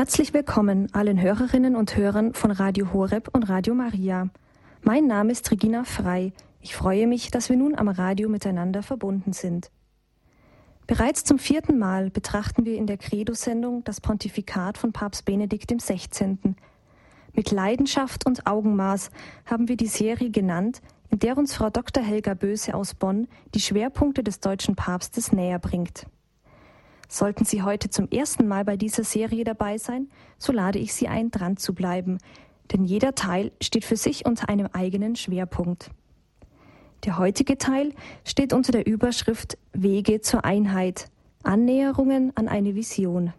Herzlich willkommen allen Hörerinnen und Hörern von Radio Horeb und Radio Maria. Mein Name ist Regina Frei. Ich freue mich, dass wir nun am Radio miteinander verbunden sind. Bereits zum vierten Mal betrachten wir in der Credo-Sendung das Pontifikat von Papst Benedikt XVI. Mit Leidenschaft und Augenmaß haben wir die Serie genannt, in der uns Frau Dr. Helga Böse aus Bonn die Schwerpunkte des deutschen Papstes näher bringt. Sollten Sie heute zum ersten Mal bei dieser Serie dabei sein, so lade ich Sie ein, dran zu bleiben, denn jeder Teil steht für sich unter einem eigenen Schwerpunkt. Der heutige Teil steht unter der Überschrift Wege zur Einheit, Annäherungen an eine Vision.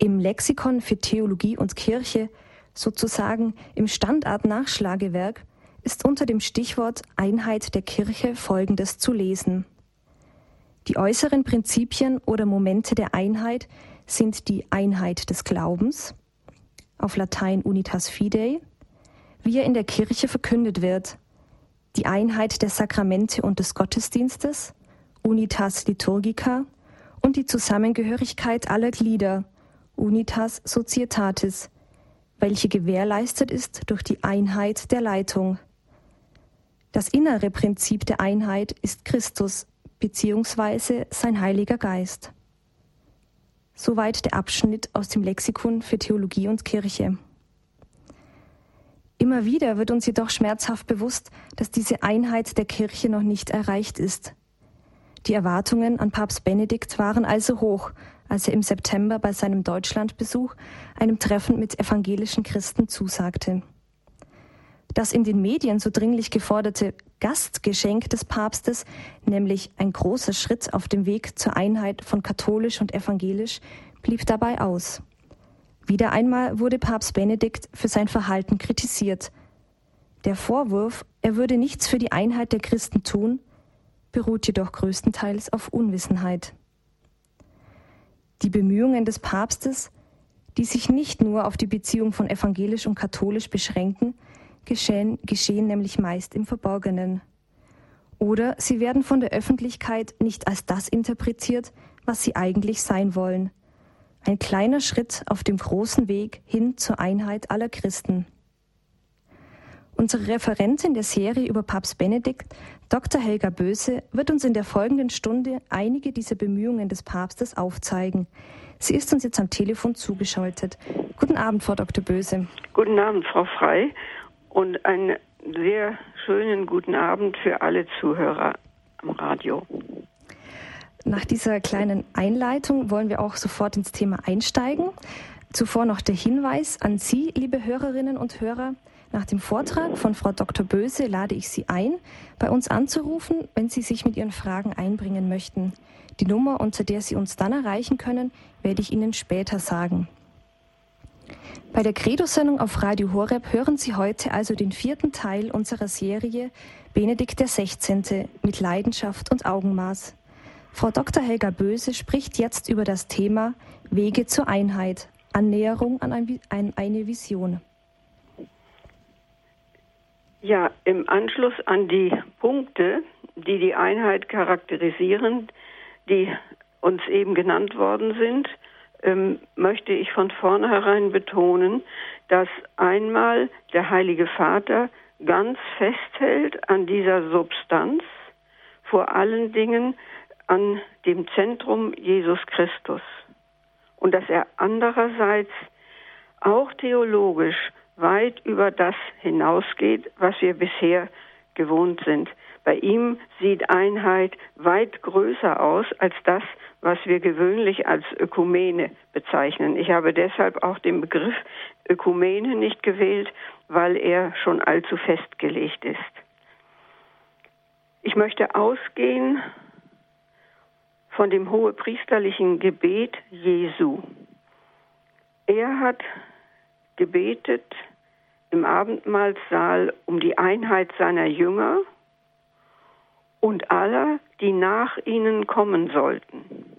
Im Lexikon für Theologie und Kirche, sozusagen im Standard-Nachschlagewerk, ist unter dem Stichwort Einheit der Kirche Folgendes zu lesen. Die äußeren Prinzipien oder Momente der Einheit sind die Einheit des Glaubens, auf Latein Unitas Fidei, wie er in der Kirche verkündet wird, die Einheit der Sakramente und des Gottesdienstes, Unitas Liturgica, und die Zusammengehörigkeit aller Glieder, Unitas Societatis, welche gewährleistet ist durch die Einheit der Leitung. Das innere Prinzip der Einheit ist Christus beziehungsweise sein Heiliger Geist. Soweit der Abschnitt aus dem Lexikon für Theologie und Kirche. Immer wieder wird uns jedoch schmerzhaft bewusst, dass diese Einheit der Kirche noch nicht erreicht ist. Die Erwartungen an Papst Benedikt waren also hoch, als er im September bei seinem Deutschlandbesuch einem Treffen mit evangelischen Christen zusagte. Das in den Medien so dringlich geforderte Gastgeschenk des Papstes, nämlich ein großer Schritt auf dem Weg zur Einheit von katholisch und evangelisch, blieb dabei aus. Wieder einmal wurde Papst Benedikt für sein Verhalten kritisiert. Der Vorwurf, er würde nichts für die Einheit der Christen tun, beruht jedoch größtenteils auf Unwissenheit. Die Bemühungen des Papstes, die sich nicht nur auf die Beziehung von evangelisch und katholisch beschränken, geschehen, geschehen nämlich meist im Verborgenen. Oder sie werden von der Öffentlichkeit nicht als das interpretiert, was sie eigentlich sein wollen. Ein kleiner Schritt auf dem großen Weg hin zur Einheit aller Christen. Unsere Referentin der Serie über Papst Benedikt, Dr. Helga Böse, wird uns in der folgenden Stunde einige dieser Bemühungen des Papstes aufzeigen. Sie ist uns jetzt am Telefon zugeschaltet. Guten Abend, Frau Dr. Böse. Guten Abend, Frau Frei und einen sehr schönen guten Abend für alle Zuhörer am Radio. Nach dieser kleinen Einleitung wollen wir auch sofort ins Thema einsteigen. Zuvor noch der Hinweis an Sie, liebe Hörerinnen und Hörer. Nach dem Vortrag von Frau Dr. Böse lade ich Sie ein, bei uns anzurufen, wenn Sie sich mit Ihren Fragen einbringen möchten. Die Nummer, unter der Sie uns dann erreichen können, werde ich Ihnen später sagen. Bei der Credo-Sendung auf Radio Horeb hören Sie heute also den vierten Teil unserer Serie Benedikt XVI. mit Leidenschaft und Augenmaß. Frau Dr. Helga Böse spricht jetzt über das Thema Wege zur Einheit, Annäherung an, ein, an eine Vision. Ja, im Anschluss an die Punkte, die die Einheit charakterisieren, die uns eben genannt worden sind, ähm, möchte ich von vornherein betonen, dass einmal der Heilige Vater ganz festhält an dieser Substanz, vor allen Dingen an dem Zentrum Jesus Christus. Und dass er andererseits auch theologisch weit über das hinausgeht, was wir bisher gewohnt sind. Bei ihm sieht Einheit weit größer aus als das, was wir gewöhnlich als Ökumene bezeichnen. Ich habe deshalb auch den Begriff Ökumene nicht gewählt, weil er schon allzu festgelegt ist. Ich möchte ausgehen von dem hohepriesterlichen Gebet Jesu. Er hat gebetet im Abendmahlsaal um die Einheit seiner Jünger und aller, die nach ihnen kommen sollten.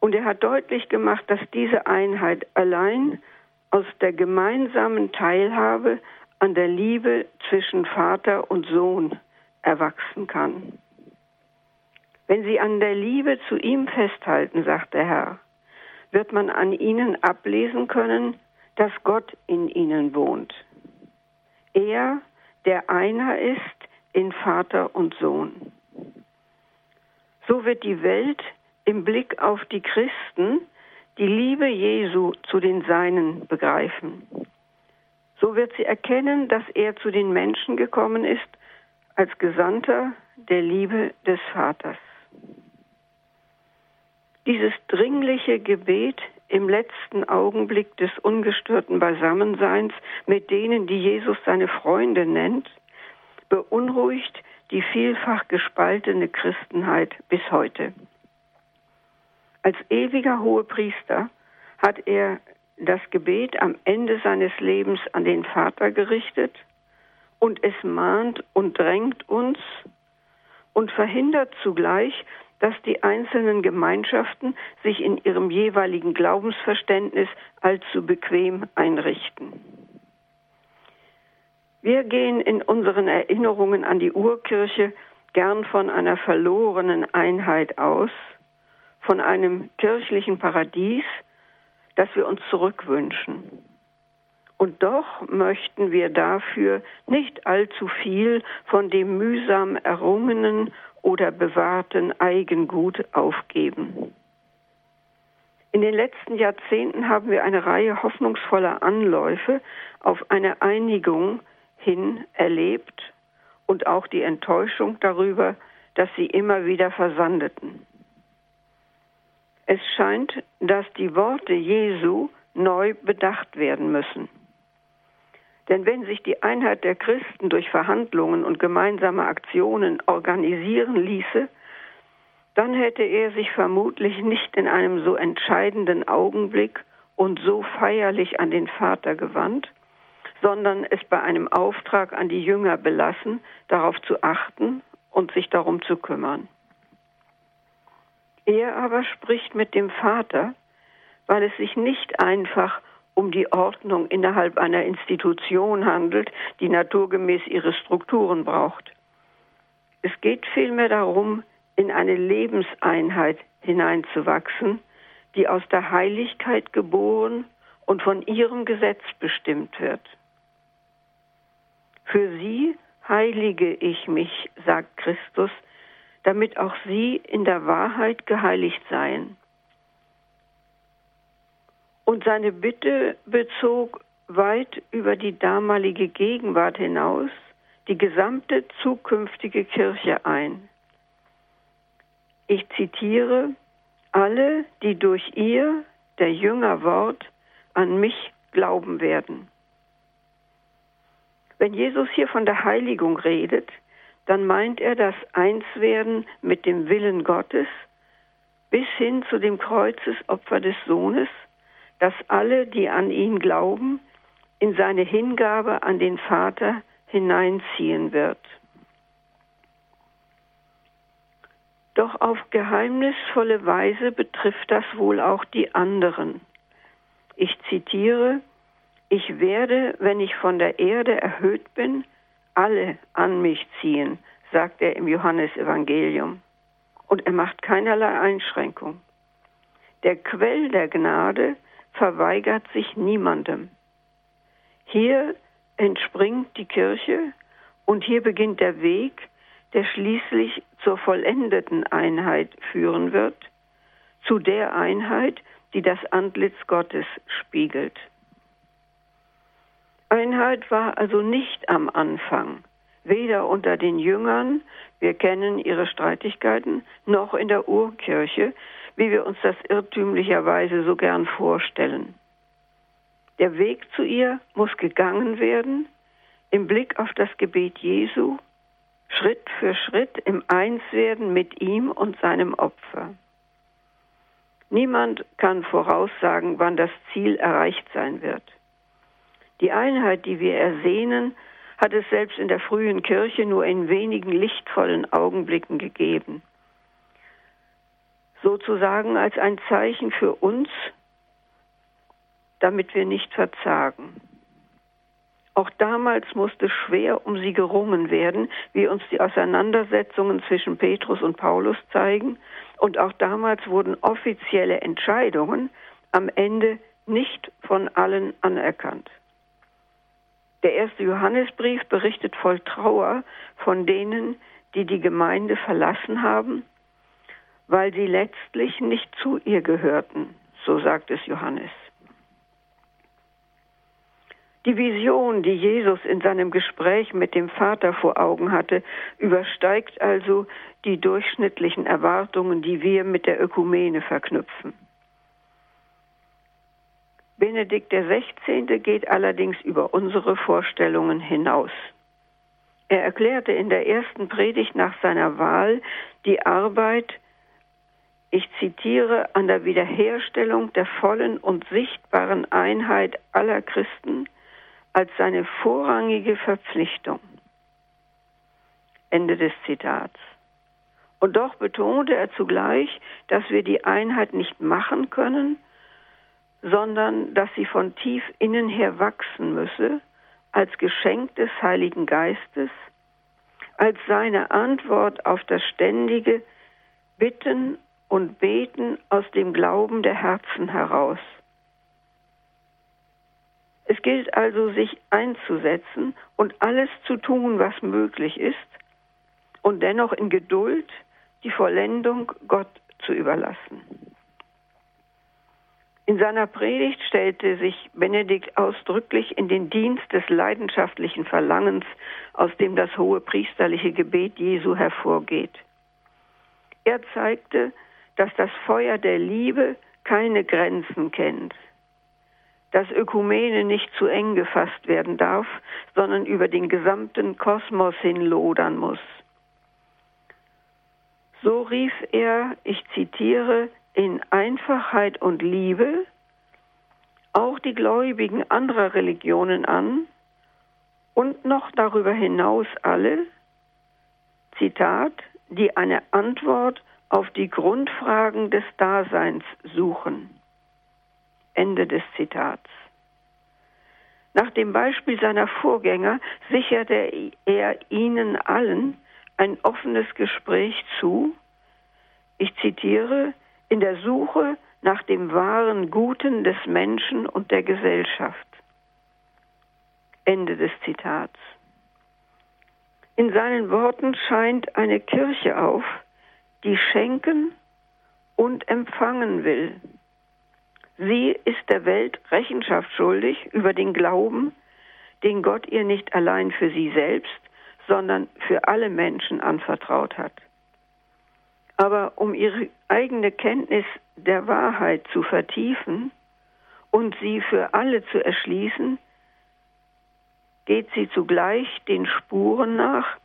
Und er hat deutlich gemacht, dass diese Einheit allein aus der gemeinsamen Teilhabe an der Liebe zwischen Vater und Sohn erwachsen kann. Wenn sie an der Liebe zu ihm festhalten, sagt der Herr, wird man an ihnen ablesen können, dass Gott in ihnen wohnt. Er, der einer ist in Vater und Sohn. So wird die Welt im Blick auf die Christen die Liebe Jesu zu den Seinen begreifen. So wird sie erkennen, dass er zu den Menschen gekommen ist als Gesandter der Liebe des Vaters. Dieses dringliche Gebet im letzten Augenblick des ungestörten Beisammenseins mit denen, die Jesus seine Freunde nennt, beunruhigt die vielfach gespaltene Christenheit bis heute. Als ewiger Hohepriester hat er das Gebet am Ende seines Lebens an den Vater gerichtet und es mahnt und drängt uns und verhindert zugleich, dass die einzelnen Gemeinschaften sich in ihrem jeweiligen Glaubensverständnis allzu bequem einrichten. Wir gehen in unseren Erinnerungen an die Urkirche gern von einer verlorenen Einheit aus, von einem kirchlichen Paradies, das wir uns zurückwünschen. Und doch möchten wir dafür nicht allzu viel von dem mühsam errungenen oder bewahrten Eigengut aufgeben. In den letzten Jahrzehnten haben wir eine Reihe hoffnungsvoller Anläufe auf eine Einigung hin erlebt und auch die Enttäuschung darüber, dass sie immer wieder versandeten. Es scheint, dass die Worte Jesu neu bedacht werden müssen. Denn wenn sich die Einheit der Christen durch Verhandlungen und gemeinsame Aktionen organisieren ließe, dann hätte er sich vermutlich nicht in einem so entscheidenden Augenblick und so feierlich an den Vater gewandt, sondern es bei einem Auftrag an die Jünger belassen, darauf zu achten und sich darum zu kümmern. Er aber spricht mit dem Vater, weil es sich nicht einfach um die Ordnung innerhalb einer Institution handelt, die naturgemäß ihre Strukturen braucht. Es geht vielmehr darum, in eine Lebenseinheit hineinzuwachsen, die aus der Heiligkeit geboren und von ihrem Gesetz bestimmt wird. Für sie heilige ich mich, sagt Christus, damit auch sie in der Wahrheit geheiligt seien. Und seine Bitte bezog weit über die damalige Gegenwart hinaus die gesamte zukünftige Kirche ein. Ich zitiere, alle, die durch ihr, der Jüngerwort, an mich glauben werden. Wenn Jesus hier von der Heiligung redet, dann meint er das Einswerden mit dem Willen Gottes bis hin zu dem Kreuzesopfer des Sohnes, das alle, die an ihn glauben, in seine Hingabe an den Vater hineinziehen wird. Doch auf geheimnisvolle Weise betrifft das wohl auch die anderen. Ich zitiere, ich werde, wenn ich von der Erde erhöht bin, alle an mich ziehen, sagt er im Johannesevangelium. Und er macht keinerlei Einschränkung. Der Quell der Gnade verweigert sich niemandem. Hier entspringt die Kirche und hier beginnt der Weg, der schließlich zur vollendeten Einheit führen wird, zu der Einheit, die das Antlitz Gottes spiegelt. Einheit war also nicht am Anfang, weder unter den Jüngern, wir kennen ihre Streitigkeiten, noch in der Urkirche, wie wir uns das irrtümlicherweise so gern vorstellen. Der Weg zu ihr muss gegangen werden im Blick auf das Gebet Jesu, Schritt für Schritt im Einswerden mit ihm und seinem Opfer. Niemand kann voraussagen, wann das Ziel erreicht sein wird. Die Einheit, die wir ersehnen, hat es selbst in der frühen Kirche nur in wenigen lichtvollen Augenblicken gegeben. Sozusagen als ein Zeichen für uns, damit wir nicht verzagen. Auch damals musste schwer um sie gerungen werden, wie uns die Auseinandersetzungen zwischen Petrus und Paulus zeigen. Und auch damals wurden offizielle Entscheidungen am Ende nicht von allen anerkannt. Der erste Johannesbrief berichtet voll Trauer von denen, die die Gemeinde verlassen haben, weil sie letztlich nicht zu ihr gehörten, so sagt es Johannes. Die Vision, die Jesus in seinem Gespräch mit dem Vater vor Augen hatte, übersteigt also die durchschnittlichen Erwartungen, die wir mit der Ökumene verknüpfen. Benedikt XVI. geht allerdings über unsere Vorstellungen hinaus. Er erklärte in der ersten Predigt nach seiner Wahl die Arbeit, ich zitiere, an der Wiederherstellung der vollen und sichtbaren Einheit aller Christen als seine vorrangige Verpflichtung. Ende des Zitats. Und doch betonte er zugleich, dass wir die Einheit nicht machen können, sondern dass sie von tief innen her wachsen müsse, als Geschenk des Heiligen Geistes, als seine Antwort auf das ständige Bitten und Beten aus dem Glauben der Herzen heraus. Es gilt also, sich einzusetzen und alles zu tun, was möglich ist, und dennoch in Geduld die Vollendung Gott zu überlassen. In seiner Predigt stellte sich Benedikt ausdrücklich in den Dienst des leidenschaftlichen Verlangens, aus dem das hohe priesterliche Gebet Jesu hervorgeht. Er zeigte, dass das Feuer der Liebe keine Grenzen kennt, dass Ökumene nicht zu eng gefasst werden darf, sondern über den gesamten Kosmos hin lodern muss. So rief er, ich zitiere, in Einfachheit und Liebe auch die Gläubigen anderer Religionen an und noch darüber hinaus alle, Zitat, die eine Antwort auf die Grundfragen des Daseins suchen. Ende des Zitats. Nach dem Beispiel seiner Vorgänger sicherte er ihnen allen ein offenes Gespräch zu. Ich zitiere, in der Suche nach dem wahren Guten des Menschen und der Gesellschaft. Ende des Zitats. In seinen Worten scheint eine Kirche auf, die schenken und empfangen will. Sie ist der Welt Rechenschaft schuldig über den Glauben, den Gott ihr nicht allein für sie selbst, sondern für alle Menschen anvertraut hat. Aber um ihre eigene Kenntnis der Wahrheit zu vertiefen und sie für alle zu erschließen, geht sie zugleich den Spuren nach,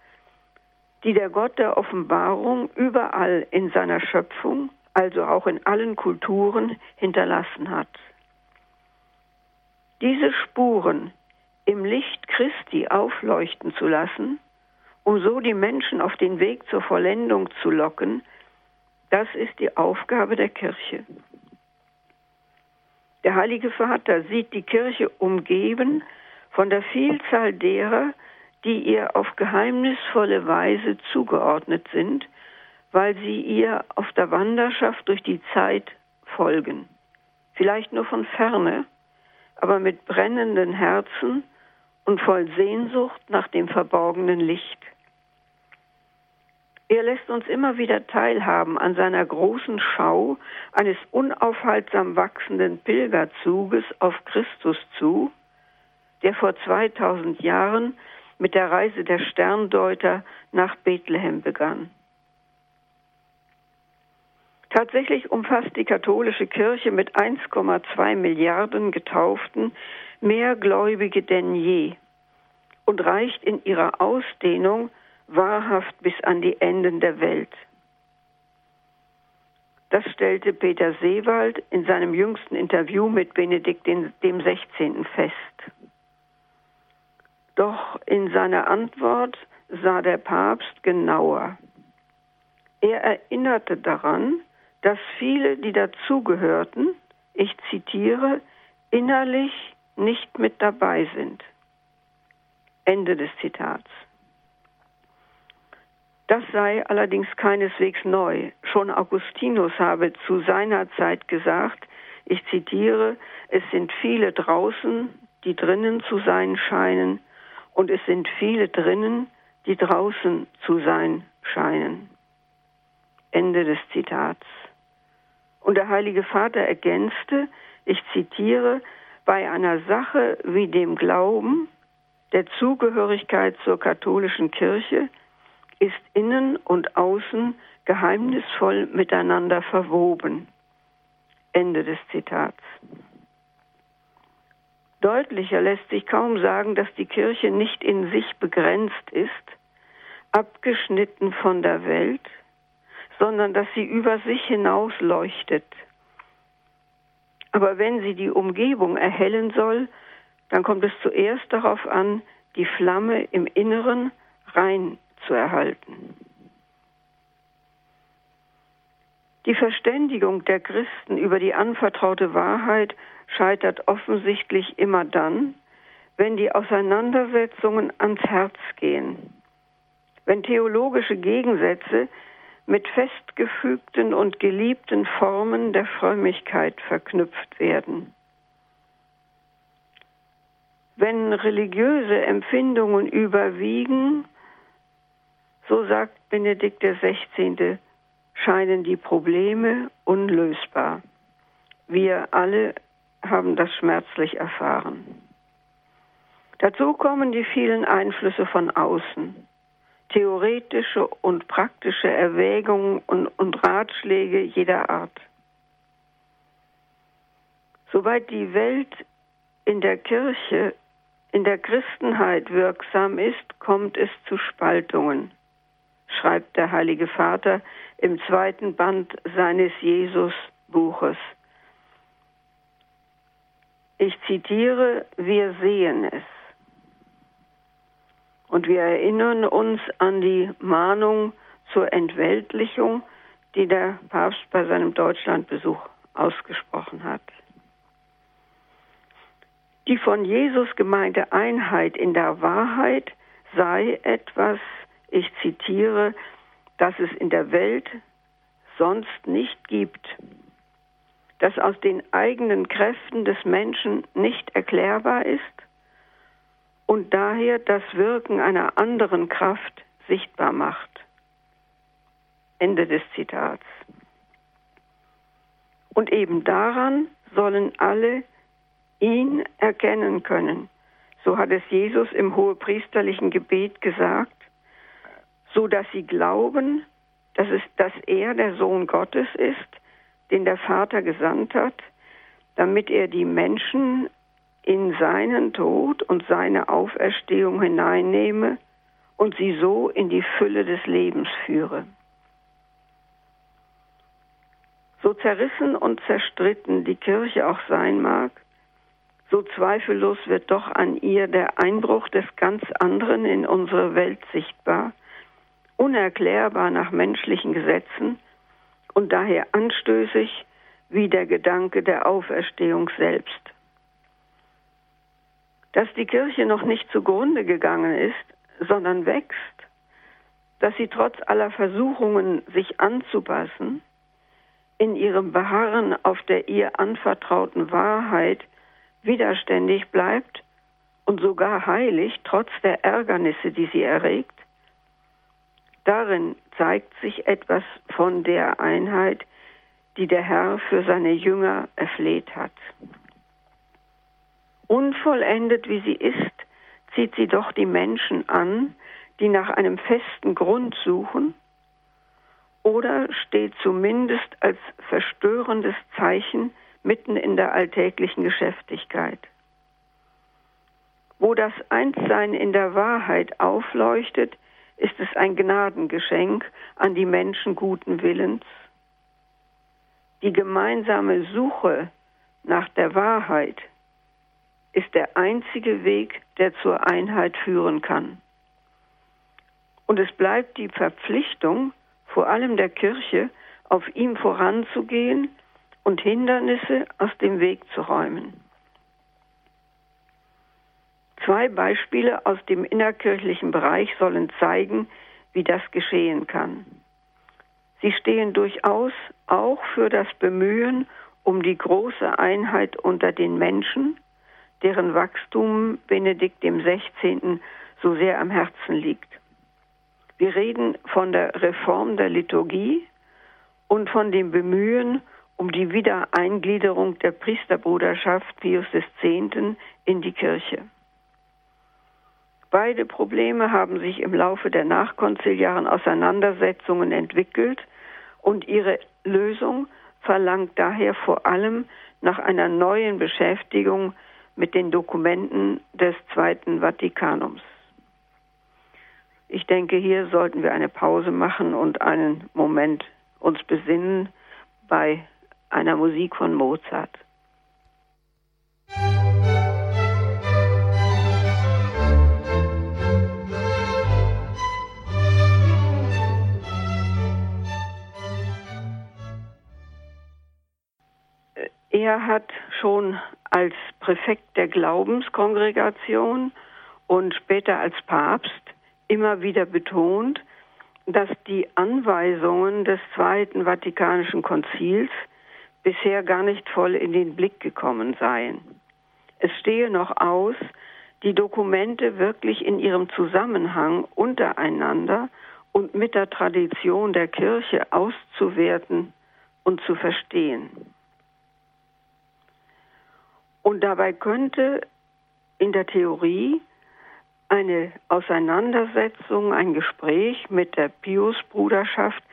die der Gott der Offenbarung überall in seiner Schöpfung, also auch in allen Kulturen, hinterlassen hat. Diese Spuren im Licht Christi aufleuchten zu lassen, um so die Menschen auf den Weg zur Vollendung zu locken, das ist die Aufgabe der Kirche. Der Heilige Vater sieht die Kirche umgeben von der Vielzahl derer, die ihr auf geheimnisvolle Weise zugeordnet sind, weil sie ihr auf der Wanderschaft durch die Zeit folgen. Vielleicht nur von ferne, aber mit brennenden Herzen und voll Sehnsucht nach dem verborgenen Licht. Er lässt uns immer wieder teilhaben an seiner großen Schau eines unaufhaltsam wachsenden Pilgerzuges auf Christus zu, der vor 2000 Jahren mit der Reise der Sterndeuter nach Bethlehem begann. Tatsächlich umfasst die katholische Kirche mit 1,2 Milliarden Getauften mehr Gläubige denn je und reicht in ihrer Ausdehnung wahrhaft bis an die Enden der Welt. Das stellte Peter Seewald in seinem jüngsten Interview mit Benedikt dem 16. fest. Doch in seiner Antwort sah der Papst genauer. Er erinnerte daran, dass viele, die dazugehörten, ich zitiere, innerlich nicht mit dabei sind. Ende des Zitats. Das sei allerdings keineswegs neu. Schon Augustinus habe zu seiner Zeit gesagt, Ich zitiere, es sind viele draußen, die drinnen zu sein scheinen, und es sind viele drinnen, die draußen zu sein scheinen. Ende des Zitats. Und der Heilige Vater ergänzte, ich zitiere, bei einer Sache wie dem Glauben, der Zugehörigkeit zur katholischen Kirche, ist innen und außen geheimnisvoll miteinander verwoben. Ende des Zitats. Deutlicher lässt sich kaum sagen, dass die Kirche nicht in sich begrenzt ist, abgeschnitten von der Welt, sondern dass sie über sich hinaus leuchtet. Aber wenn sie die Umgebung erhellen soll, dann kommt es zuerst darauf an, die Flamme im Inneren rein zu erhalten. Die Verständigung der Christen über die anvertraute Wahrheit scheitert offensichtlich immer dann, wenn die Auseinandersetzungen ans Herz gehen, wenn theologische Gegensätze mit festgefügten und geliebten Formen der Frömmigkeit verknüpft werden. Wenn religiöse Empfindungen überwiegen, so sagt Benedikt XVI., scheinen die Probleme unlösbar. Wir alle haben das schmerzlich erfahren. Dazu kommen die vielen Einflüsse von außen, theoretische und praktische Erwägungen und, und Ratschläge jeder Art. Soweit die Welt in der Kirche, in der Christenheit wirksam ist, kommt es zu Spaltungen, schreibt der Heilige Vater im zweiten Band seines Jesus-Buches. Ich zitiere, wir sehen es. Und wir erinnern uns an die Mahnung zur Entweltlichung, die der Papst bei seinem Deutschlandbesuch ausgesprochen hat. Die von Jesus gemeinte Einheit in der Wahrheit sei etwas, ich zitiere, das es in der Welt sonst nicht gibt, das aus den eigenen Kräften des Menschen nicht erklärbar ist und daher das Wirken einer anderen Kraft sichtbar macht. Ende des Zitats. Und eben daran sollen alle ihn erkennen können. So hat es Jesus im hohepriesterlichen Gebet gesagt, so dass sie glauben, dass, es, dass er der Sohn Gottes ist, den der Vater gesandt hat, damit er die Menschen in seinen Tod und seine Auferstehung hineinnehme und sie so in die Fülle des Lebens führe. So zerrissen und zerstritten die Kirche auch sein mag, so zweifellos wird doch an ihr der Einbruch des ganz anderen in unsere Welt sichtbar, unerklärbar nach menschlichen Gesetzen und daher anstößig wie der Gedanke der Auferstehung selbst. Dass die Kirche noch nicht zugrunde gegangen ist, sondern wächst, dass sie trotz aller Versuchungen, sich anzupassen, in ihrem Beharren auf der ihr anvertrauten Wahrheit widerständig bleibt und sogar heilig trotz der Ärgernisse, die sie erregt, darin zeigt sich etwas von der Einheit, die der Herr für seine Jünger erfleht hat. Unvollendet wie sie ist, zieht sie doch die Menschen an, die nach einem festen Grund suchen, oder steht zumindest als verstörendes Zeichen mitten in der alltäglichen Geschäftigkeit. Wo das Einssein in der Wahrheit aufleuchtet, ist es ein Gnadengeschenk an die Menschen guten Willens. Die gemeinsame Suche nach der Wahrheit ist der einzige Weg, der zur Einheit führen kann. Und es bleibt die Verpflichtung, vor allem der Kirche, auf ihm voranzugehen und Hindernisse aus dem Weg zu räumen. Zwei Beispiele aus dem innerkirchlichen Bereich sollen zeigen, wie das geschehen kann. Sie stehen durchaus auch für das Bemühen um die große Einheit unter den Menschen, deren Wachstum Benedikt XVI. so sehr am Herzen liegt. Wir reden von der Reform der Liturgie und von dem Bemühen um die Wiedereingliederung der Priesterbruderschaft Pius X. in die Kirche. Beide Probleme haben sich im Laufe der nachkonziliaren Auseinandersetzungen entwickelt und ihre Lösung verlangt daher vor allem nach einer neuen Beschäftigung mit den Dokumenten des Zweiten Vatikanums. Ich denke, hier sollten wir eine Pause machen und einen Moment uns besinnen bei einer Musik von Mozart. Er hat schon als Präfekt der Glaubenskongregation und später als Papst immer wieder betont, dass die Anweisungen des Zweiten Vatikanischen Konzils bisher gar nicht voll in den Blick gekommen seien. Es stehe noch aus, die Dokumente wirklich in ihrem Zusammenhang untereinander und mit der Tradition der Kirche auszuwerten und zu verstehen. Und dabei könnte in der Theorie eine Auseinandersetzung, ein Gespräch mit der Pius-Bruderschaft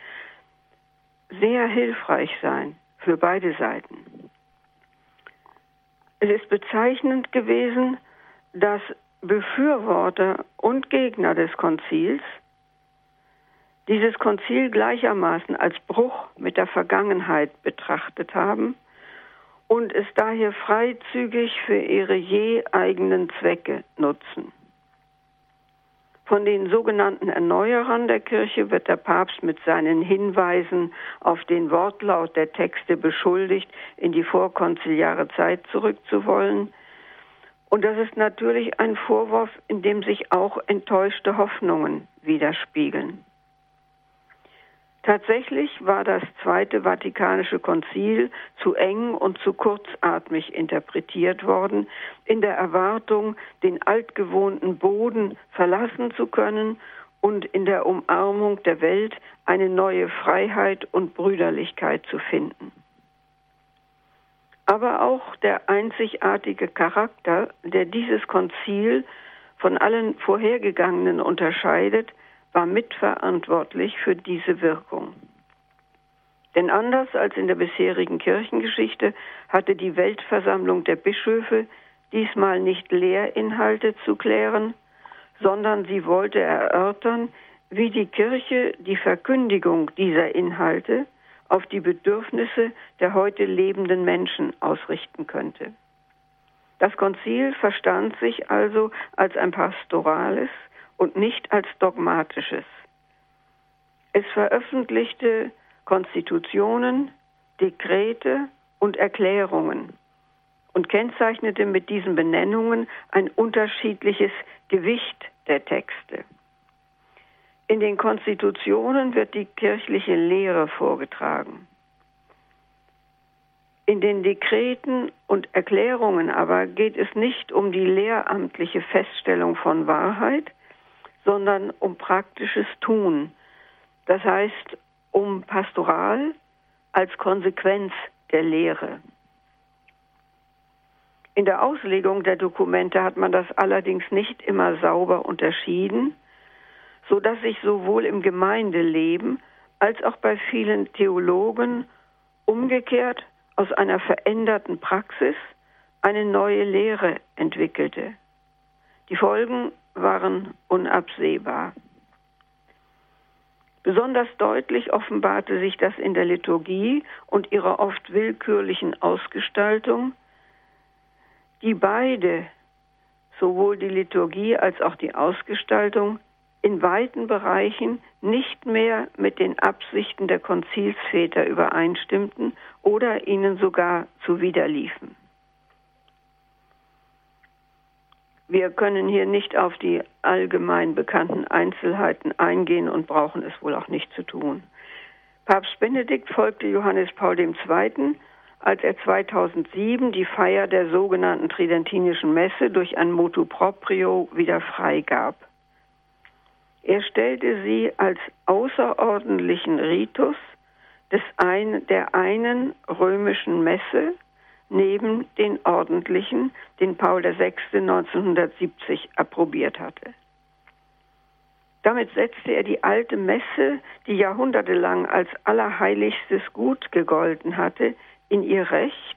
sehr hilfreich sein für beide Seiten. Es ist bezeichnend gewesen, dass Befürworter und Gegner des Konzils dieses Konzil gleichermaßen als Bruch mit der Vergangenheit betrachtet haben und es daher freizügig für ihre je eigenen Zwecke nutzen. Von den sogenannten Erneuerern der Kirche wird der Papst mit seinen Hinweisen auf den Wortlaut der Texte beschuldigt, in die vorkonziliare Zeit zurückzuwollen. Und das ist natürlich ein Vorwurf, in dem sich auch enttäuschte Hoffnungen widerspiegeln. Tatsächlich war das Zweite Vatikanische Konzil zu eng und zu kurzatmig interpretiert worden, in der Erwartung, den altgewohnten Boden verlassen zu können und in der Umarmung der Welt eine neue Freiheit und Brüderlichkeit zu finden. Aber auch der einzigartige Charakter, der dieses Konzil von allen vorhergegangenen unterscheidet, war mitverantwortlich für diese Wirkung. Denn anders als in der bisherigen Kirchengeschichte hatte die Weltversammlung der Bischöfe diesmal nicht Lehrinhalte zu klären, sondern sie wollte erörtern, wie die Kirche die Verkündigung dieser Inhalte auf die Bedürfnisse der heute lebenden Menschen ausrichten könnte. Das Konzil verstand sich also als ein pastorales, und nicht als dogmatisches. Es veröffentlichte Konstitutionen, Dekrete und Erklärungen und kennzeichnete mit diesen Benennungen ein unterschiedliches Gewicht der Texte. In den Konstitutionen wird die kirchliche Lehre vorgetragen. In den Dekreten und Erklärungen aber geht es nicht um die lehramtliche Feststellung von Wahrheit, sondern um praktisches Tun. Das heißt, um Pastoral als Konsequenz der Lehre. In der Auslegung der Dokumente hat man das allerdings nicht immer sauber unterschieden, so dass sich sowohl im Gemeindeleben als auch bei vielen Theologen umgekehrt aus einer veränderten Praxis eine neue Lehre entwickelte. Die Folgen waren unabsehbar. Besonders deutlich offenbarte sich das in der Liturgie und ihrer oft willkürlichen Ausgestaltung, die beide, sowohl die Liturgie als auch die Ausgestaltung, in weiten Bereichen nicht mehr mit den Absichten der Konzilsväter übereinstimmten oder ihnen sogar zuwiderliefen. Wir können hier nicht auf die allgemein bekannten Einzelheiten eingehen und brauchen es wohl auch nicht zu tun. Papst Benedikt folgte Johannes Paul II., als er 2007 die Feier der sogenannten Tridentinischen Messe durch ein Motu proprio wieder freigab. Er stellte sie als außerordentlichen Ritus des ein, der einen römischen Messe neben den ordentlichen, den Paul VI. 1970 approbiert hatte. Damit setzte er die alte Messe, die jahrhundertelang als allerheiligstes Gut gegolten hatte, in ihr Recht,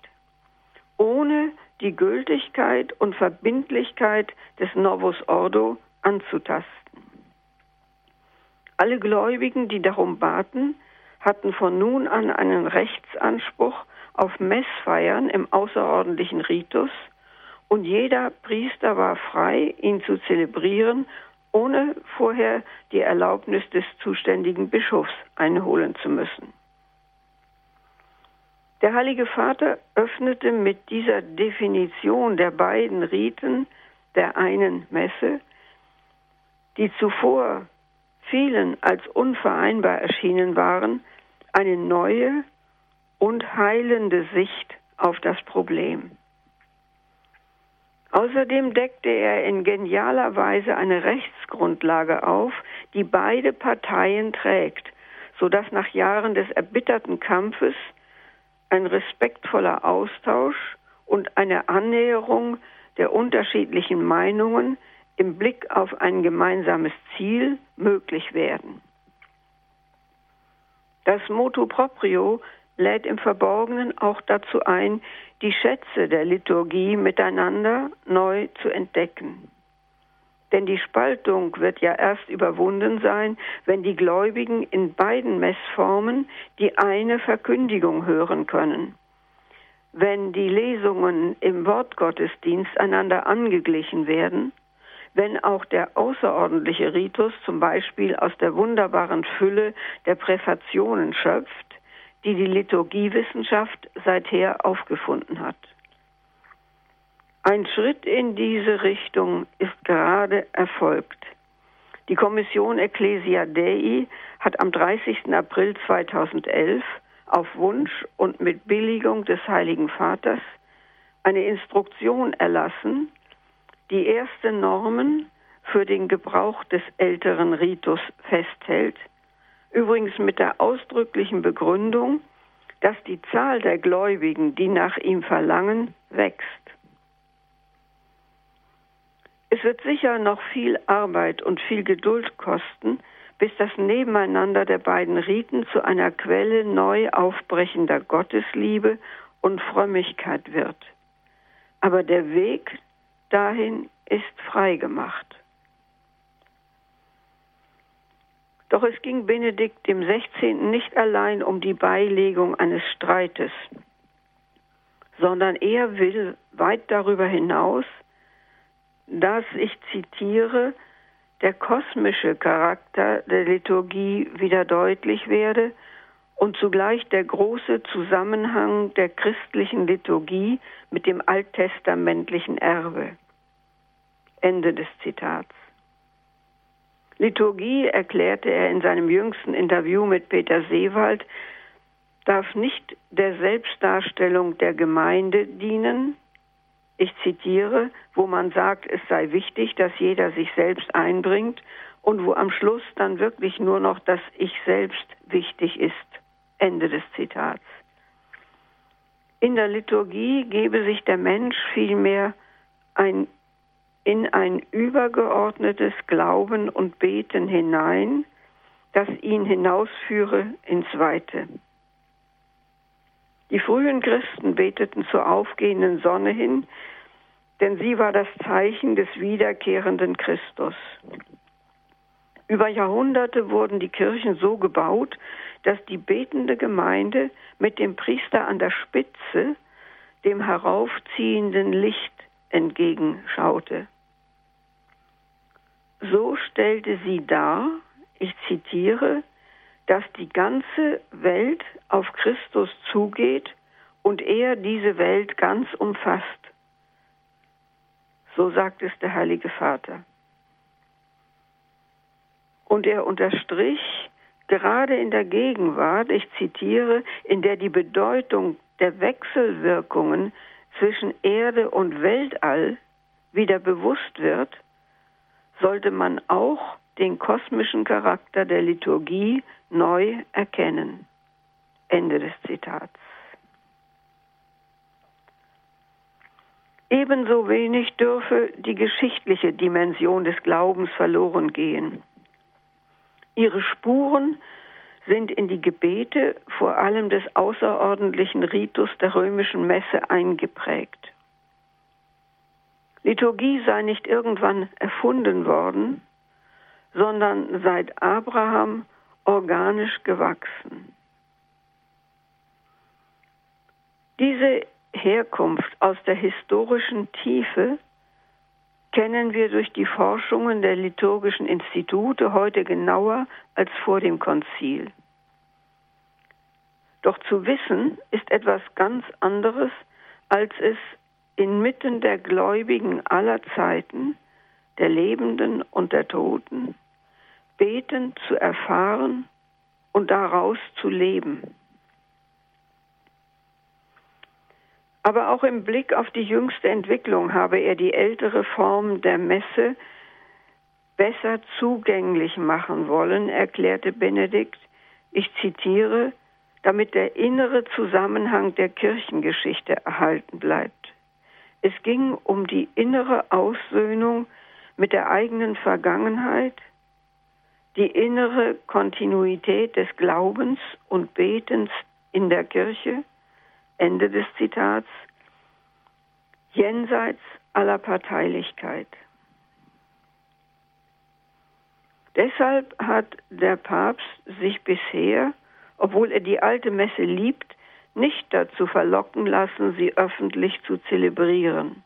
ohne die Gültigkeit und Verbindlichkeit des Novus Ordo anzutasten. Alle Gläubigen, die darum baten, hatten von nun an einen Rechtsanspruch auf Messfeiern im außerordentlichen Ritus und jeder Priester war frei, ihn zu zelebrieren, ohne vorher die Erlaubnis des zuständigen Bischofs einholen zu müssen. Der Heilige Vater öffnete mit dieser Definition der beiden Riten der einen Messe, die zuvor vielen als unvereinbar erschienen waren, eine neue und heilende Sicht auf das Problem. Außerdem deckte er in genialer Weise eine Rechtsgrundlage auf, die beide Parteien trägt, so dass nach Jahren des erbitterten Kampfes ein respektvoller Austausch und eine Annäherung der unterschiedlichen Meinungen im Blick auf ein gemeinsames Ziel möglich werden. Das Motu proprio lädt im Verborgenen auch dazu ein, die Schätze der Liturgie miteinander neu zu entdecken. Denn die Spaltung wird ja erst überwunden sein, wenn die Gläubigen in beiden Messformen die eine Verkündigung hören können. Wenn die Lesungen im Wortgottesdienst einander angeglichen werden, wenn auch der außerordentliche Ritus zum Beispiel aus der wunderbaren Fülle der Präfationen schöpft, die die Liturgiewissenschaft seither aufgefunden hat. Ein Schritt in diese Richtung ist gerade erfolgt. Die Kommission Ecclesia Dei hat am 30. April 2011 auf Wunsch und mit Billigung des Heiligen Vaters eine Instruktion erlassen, die erste Normen für den Gebrauch des älteren Ritus festhält, übrigens mit der ausdrücklichen Begründung, dass die Zahl der Gläubigen, die nach ihm verlangen, wächst. Es wird sicher noch viel Arbeit und viel Geduld kosten, bis das Nebeneinander der beiden Riten zu einer Quelle neu aufbrechender Gottesliebe und Frömmigkeit wird. Aber der Weg dahin ist freigemacht. Doch es ging Benedikt dem 16. nicht allein um die Beilegung eines Streites, sondern er will weit darüber hinaus dass, ich zitiere, der kosmische Charakter der Liturgie wieder deutlich werde und zugleich der große Zusammenhang der christlichen Liturgie mit dem alttestamentlichen Erbe. Ende des Zitats. Liturgie, erklärte er in seinem jüngsten Interview mit Peter Seewald, darf nicht der Selbstdarstellung der Gemeinde dienen, ich zitiere, wo man sagt, es sei wichtig, dass jeder sich selbst einbringt und wo am Schluss dann wirklich nur noch das Ich selbst wichtig ist. Ende des Zitats. In der Liturgie gebe sich der Mensch vielmehr ein, in ein übergeordnetes Glauben und Beten hinein, das ihn hinausführe ins Weite. Die frühen Christen beteten zur aufgehenden Sonne hin, denn sie war das Zeichen des wiederkehrenden Christus. Über Jahrhunderte wurden die Kirchen so gebaut, dass die betende Gemeinde mit dem Priester an der Spitze dem heraufziehenden Licht entgegenschaute. So stellte sie dar, ich zitiere, dass die ganze Welt auf Christus zugeht und er diese Welt ganz umfasst. So sagt es der Heilige Vater. Und er unterstrich, gerade in der Gegenwart, ich zitiere, in der die Bedeutung der Wechselwirkungen zwischen Erde und Weltall wieder bewusst wird, sollte man auch den kosmischen Charakter der Liturgie neu erkennen. Ende des Zitats. Ebenso wenig dürfe die geschichtliche Dimension des Glaubens verloren gehen. Ihre Spuren sind in die Gebete, vor allem des außerordentlichen Ritus der römischen Messe, eingeprägt. Liturgie sei nicht irgendwann erfunden worden, sondern seit Abraham organisch gewachsen. Diese Herkunft aus der historischen Tiefe kennen wir durch die Forschungen der liturgischen Institute heute genauer als vor dem Konzil. Doch zu wissen ist etwas ganz anderes, als es inmitten der Gläubigen aller Zeiten, der Lebenden und der Toten, beten zu erfahren und daraus zu leben. Aber auch im Blick auf die jüngste Entwicklung habe er die ältere Form der Messe besser zugänglich machen wollen, erklärte Benedikt, ich zitiere, damit der innere Zusammenhang der Kirchengeschichte erhalten bleibt. Es ging um die innere Aussöhnung mit der eigenen Vergangenheit, die innere Kontinuität des Glaubens und Betens in der Kirche, Ende des Zitats, jenseits aller Parteilichkeit. Deshalb hat der Papst sich bisher, obwohl er die alte Messe liebt, nicht dazu verlocken lassen, sie öffentlich zu zelebrieren.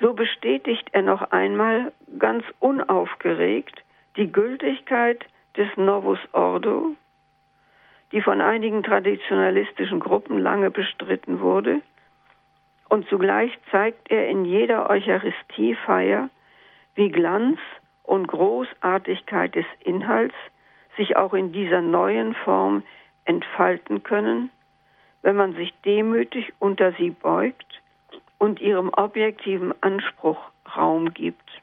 So bestätigt er noch einmal ganz unaufgeregt die Gültigkeit des Novus Ordo, die von einigen traditionalistischen Gruppen lange bestritten wurde, und zugleich zeigt er in jeder Eucharistiefeier, wie Glanz und Großartigkeit des Inhalts sich auch in dieser neuen Form entfalten können, wenn man sich demütig unter sie beugt und ihrem objektiven Anspruch Raum gibt.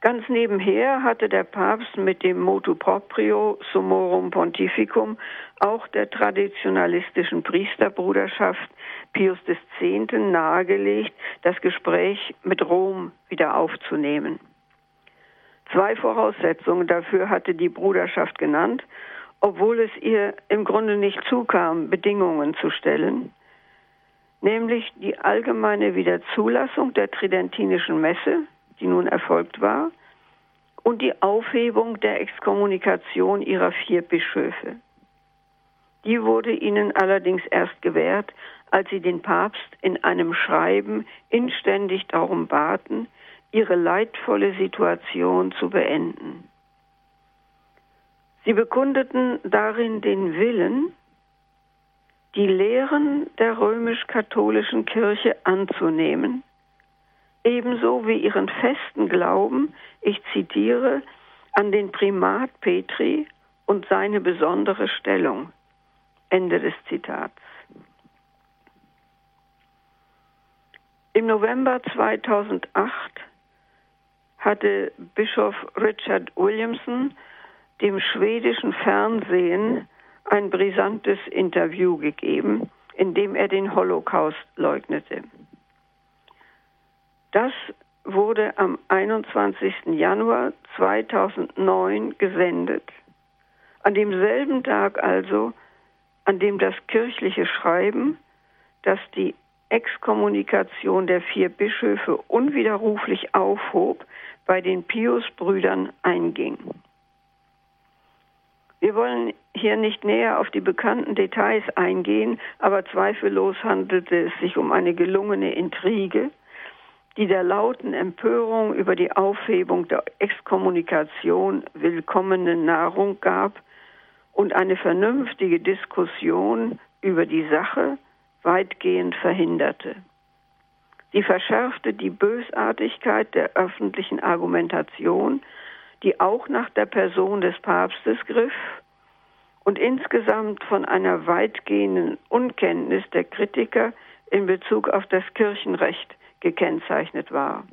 Ganz nebenher hatte der Papst mit dem Motu Proprio Summorum Pontificum auch der traditionalistischen Priesterbruderschaft Pius X. nahegelegt, das Gespräch mit Rom wieder aufzunehmen. Zwei Voraussetzungen dafür hatte die Bruderschaft genannt, obwohl es ihr im Grunde nicht zukam, Bedingungen zu stellen, nämlich die allgemeine Wiederzulassung der tridentinischen Messe, die nun erfolgt war, und die Aufhebung der Exkommunikation ihrer vier Bischöfe. Die wurde ihnen allerdings erst gewährt, als sie den Papst in einem Schreiben inständig darum baten, ihre leidvolle Situation zu beenden. Sie bekundeten darin den Willen, die Lehren der römisch-katholischen Kirche anzunehmen ebenso wie ihren festen Glauben, ich zitiere, an den Primat Petri und seine besondere Stellung. Ende des Zitats. Im November 2008 hatte Bischof Richard Williamson dem schwedischen Fernsehen ein brisantes Interview gegeben, in dem er den Holocaust leugnete. Das wurde am 21. Januar 2009 gesendet. An demselben Tag also, an dem das kirchliche Schreiben, das die Exkommunikation der vier Bischöfe unwiderruflich aufhob, bei den Pius-Brüdern einging. Wir wollen hier nicht näher auf die bekannten Details eingehen, aber zweifellos handelte es sich um eine gelungene Intrige, die der lauten Empörung über die Aufhebung der Exkommunikation willkommene Nahrung gab und eine vernünftige Diskussion über die Sache weitgehend verhinderte. Sie verschärfte die Bösartigkeit der öffentlichen Argumentation, die auch nach der Person des Papstes griff und insgesamt von einer weitgehenden Unkenntnis der Kritiker in Bezug auf das Kirchenrecht gekennzeichnet war.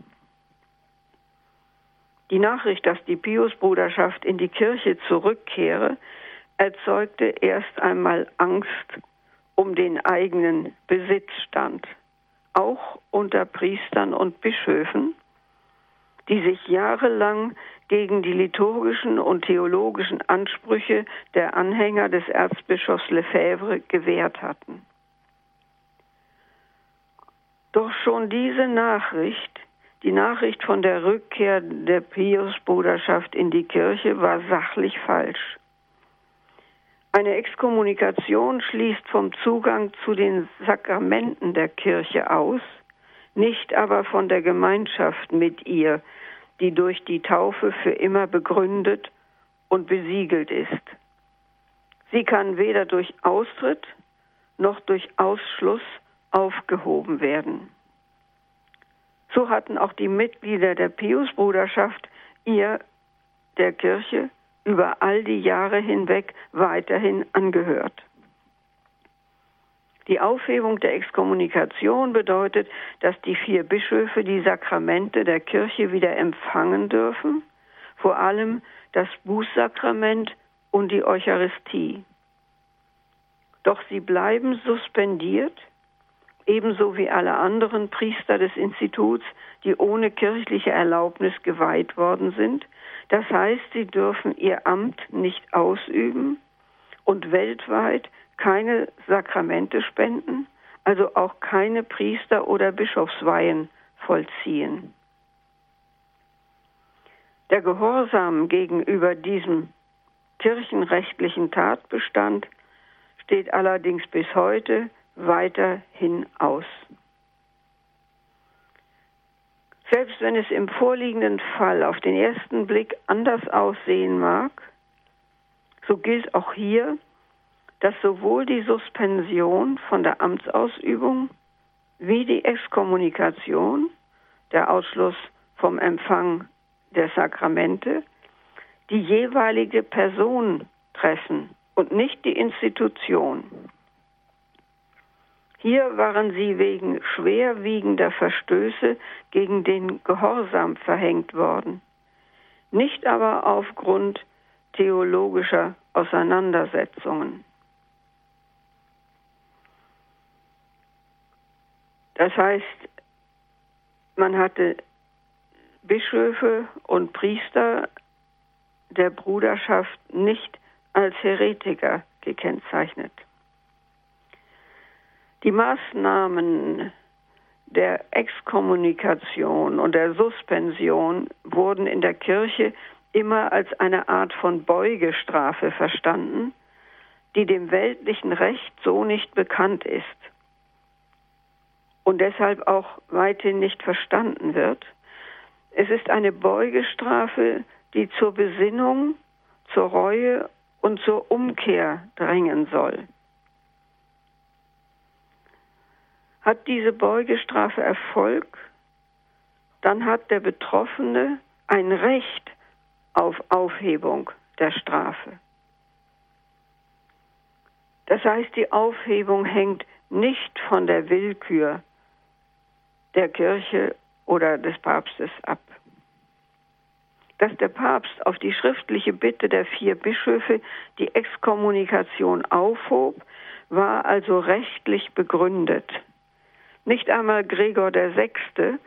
Die Nachricht, dass die Piusbruderschaft in die Kirche zurückkehre, erzeugte erst einmal Angst um den eigenen Besitzstand, auch unter Priestern und Bischöfen, die sich jahrelang gegen die liturgischen und theologischen Ansprüche der Anhänger des Erzbischofs Lefebvre gewehrt hatten. Doch schon diese Nachricht, die Nachricht von der Rückkehr der Pius-Bruderschaft in die Kirche, war sachlich falsch. Eine Exkommunikation schließt vom Zugang zu den Sakramenten der Kirche aus, nicht aber von der Gemeinschaft mit ihr, die durch die Taufe für immer begründet und besiegelt ist. Sie kann weder durch Austritt noch durch Ausschluss aufgehoben werden. So hatten auch die Mitglieder der Pius-Bruderschaft ihr der Kirche über all die Jahre hinweg weiterhin angehört. Die Aufhebung der Exkommunikation bedeutet, dass die vier Bischöfe die Sakramente der Kirche wieder empfangen dürfen, vor allem das Bußsakrament und die Eucharistie. Doch sie bleiben suspendiert, ebenso wie alle anderen Priester des Instituts, die ohne kirchliche Erlaubnis geweiht worden sind. Das heißt, sie dürfen ihr Amt nicht ausüben und weltweit keine Sakramente spenden, also auch keine Priester- oder Bischofsweihen vollziehen. Der Gehorsam gegenüber diesem kirchenrechtlichen Tatbestand steht allerdings bis heute weiterhin aus. Selbst wenn es im vorliegenden Fall auf den ersten Blick anders aussehen mag, so gilt auch hier, dass sowohl die Suspension von der Amtsausübung wie die Exkommunikation, der Ausschluss vom Empfang der Sakramente, die jeweilige Person treffen und nicht die Institution. Hier waren sie wegen schwerwiegender Verstöße gegen den Gehorsam verhängt worden, nicht aber aufgrund theologischer Auseinandersetzungen. Das heißt, man hatte Bischöfe und Priester der Bruderschaft nicht als Heretiker gekennzeichnet. Die Maßnahmen der Exkommunikation und der Suspension wurden in der Kirche immer als eine Art von Beugestrafe verstanden, die dem weltlichen Recht so nicht bekannt ist und deshalb auch weithin nicht verstanden wird. Es ist eine Beugestrafe, die zur Besinnung, zur Reue und zur Umkehr drängen soll. Hat diese Beugestrafe Erfolg, dann hat der Betroffene ein Recht auf Aufhebung der Strafe. Das heißt, die Aufhebung hängt nicht von der Willkür der Kirche oder des Papstes ab. Dass der Papst auf die schriftliche Bitte der vier Bischöfe die Exkommunikation aufhob, war also rechtlich begründet. Nicht einmal Gregor VI.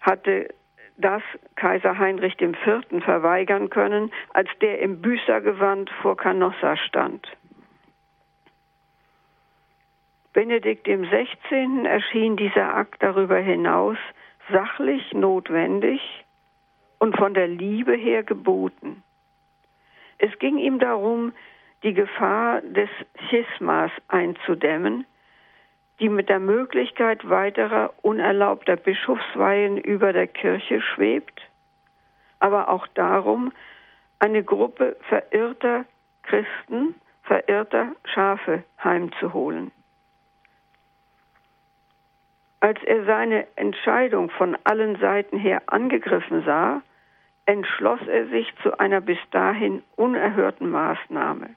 hatte das Kaiser Heinrich IV. verweigern können, als der im Büßergewand vor Canossa stand. Benedikt XVI. erschien dieser Akt darüber hinaus sachlich notwendig und von der Liebe her geboten. Es ging ihm darum, die Gefahr des Schismas einzudämmen, die mit der Möglichkeit weiterer unerlaubter Bischofsweihen über der Kirche schwebt, aber auch darum, eine Gruppe verirrter Christen, verirrter Schafe heimzuholen. Als er seine Entscheidung von allen Seiten her angegriffen sah, entschloss er sich zu einer bis dahin unerhörten Maßnahme.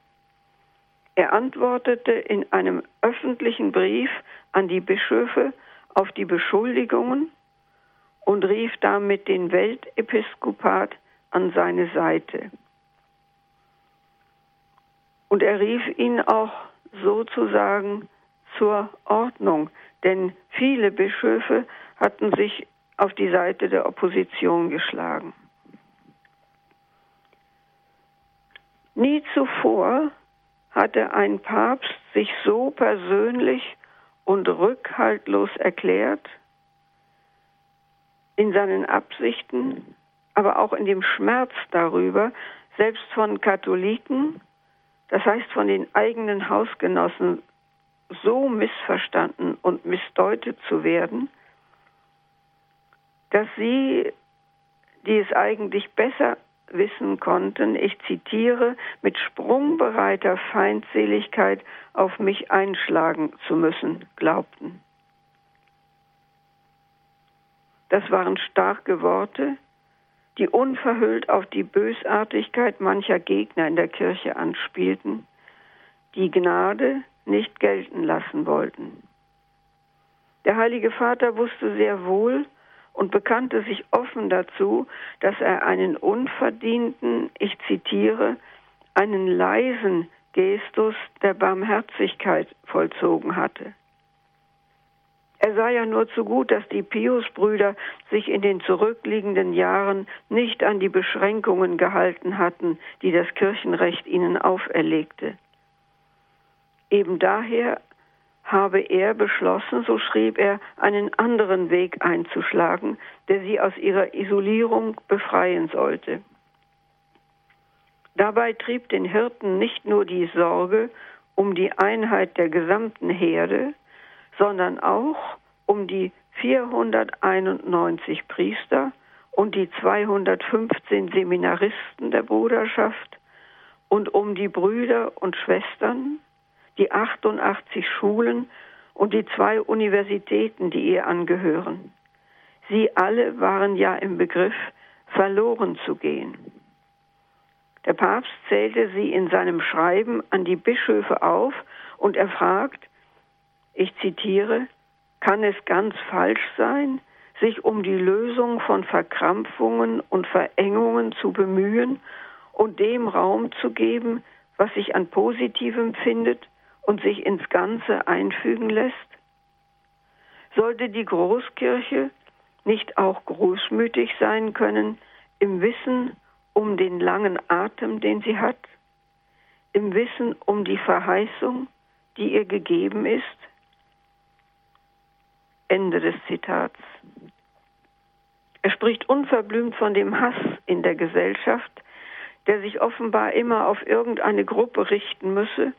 Er antwortete in einem öffentlichen Brief an die Bischöfe auf die Beschuldigungen und rief damit den Weltepiskopat an seine Seite. Und er rief ihn auch sozusagen zur Ordnung, denn viele Bischöfe hatten sich auf die Seite der Opposition geschlagen. Nie zuvor hatte ein Papst sich so persönlich und rückhaltlos erklärt in seinen Absichten, aber auch in dem Schmerz darüber, selbst von Katholiken, das heißt von den eigenen Hausgenossen, so missverstanden und missdeutet zu werden, dass sie, die es eigentlich besser wissen konnten, ich zitiere, mit sprungbereiter Feindseligkeit auf mich einschlagen zu müssen, glaubten. Das waren starke Worte, die unverhüllt auf die Bösartigkeit mancher Gegner in der Kirche anspielten, die Gnade nicht gelten lassen wollten. Der Heilige Vater wusste sehr wohl, und bekannte sich offen dazu, dass er einen unverdienten, ich zitiere, einen leisen Gestus der Barmherzigkeit vollzogen hatte. Er sah ja nur zu gut, dass die Pius-Brüder sich in den zurückliegenden Jahren nicht an die Beschränkungen gehalten hatten, die das Kirchenrecht ihnen auferlegte. Eben daher habe er beschlossen, so schrieb er, einen anderen Weg einzuschlagen, der sie aus ihrer Isolierung befreien sollte. Dabei trieb den Hirten nicht nur die Sorge um die Einheit der gesamten Herde, sondern auch um die 491 Priester und die 215 Seminaristen der Bruderschaft und um die Brüder und Schwestern, die 88 Schulen und die zwei Universitäten, die ihr angehören. Sie alle waren ja im Begriff, verloren zu gehen. Der Papst zählte sie in seinem Schreiben an die Bischöfe auf und er fragt, ich zitiere, kann es ganz falsch sein, sich um die Lösung von Verkrampfungen und Verengungen zu bemühen und dem Raum zu geben, was sich an Positivem findet und sich ins Ganze einfügen lässt? Sollte die Großkirche nicht auch großmütig sein können im Wissen um den langen Atem, den sie hat, im Wissen um die Verheißung, die ihr gegeben ist? Ende des Zitats. Er spricht unverblümt von dem Hass in der Gesellschaft, der sich offenbar immer auf irgendeine Gruppe richten müsse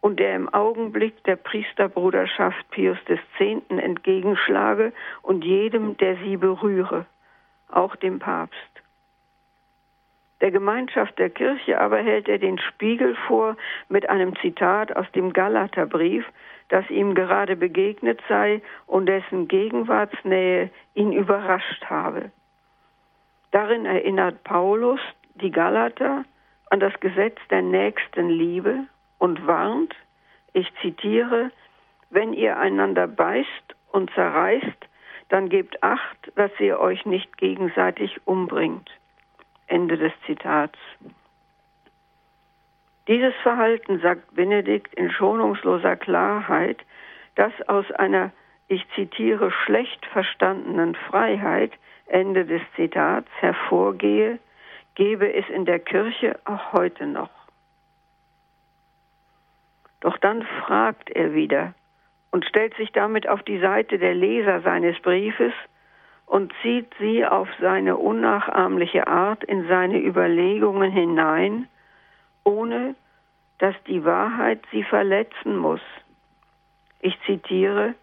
und der im Augenblick der Priesterbruderschaft Pius X. entgegenschlage und jedem, der sie berühre, auch dem Papst. Der Gemeinschaft der Kirche aber hält er den Spiegel vor mit einem Zitat aus dem Galaterbrief, das ihm gerade begegnet sei und dessen Gegenwartsnähe ihn überrascht habe. Darin erinnert Paulus die Galater an das Gesetz der nächsten Liebe und warnt, ich zitiere, wenn ihr einander beißt und zerreißt, dann gebt acht, dass ihr euch nicht gegenseitig umbringt. Ende des Zitats. Dieses Verhalten, sagt Benedikt in schonungsloser Klarheit, das aus einer, ich zitiere, schlecht verstandenen Freiheit, Ende des Zitats, hervorgehe, gebe es in der Kirche auch heute noch. Doch dann fragt er wieder und stellt sich damit auf die Seite der Leser seines Briefes und zieht sie auf seine unnachahmliche Art in seine Überlegungen hinein, ohne dass die Wahrheit sie verletzen muss. Ich zitiere,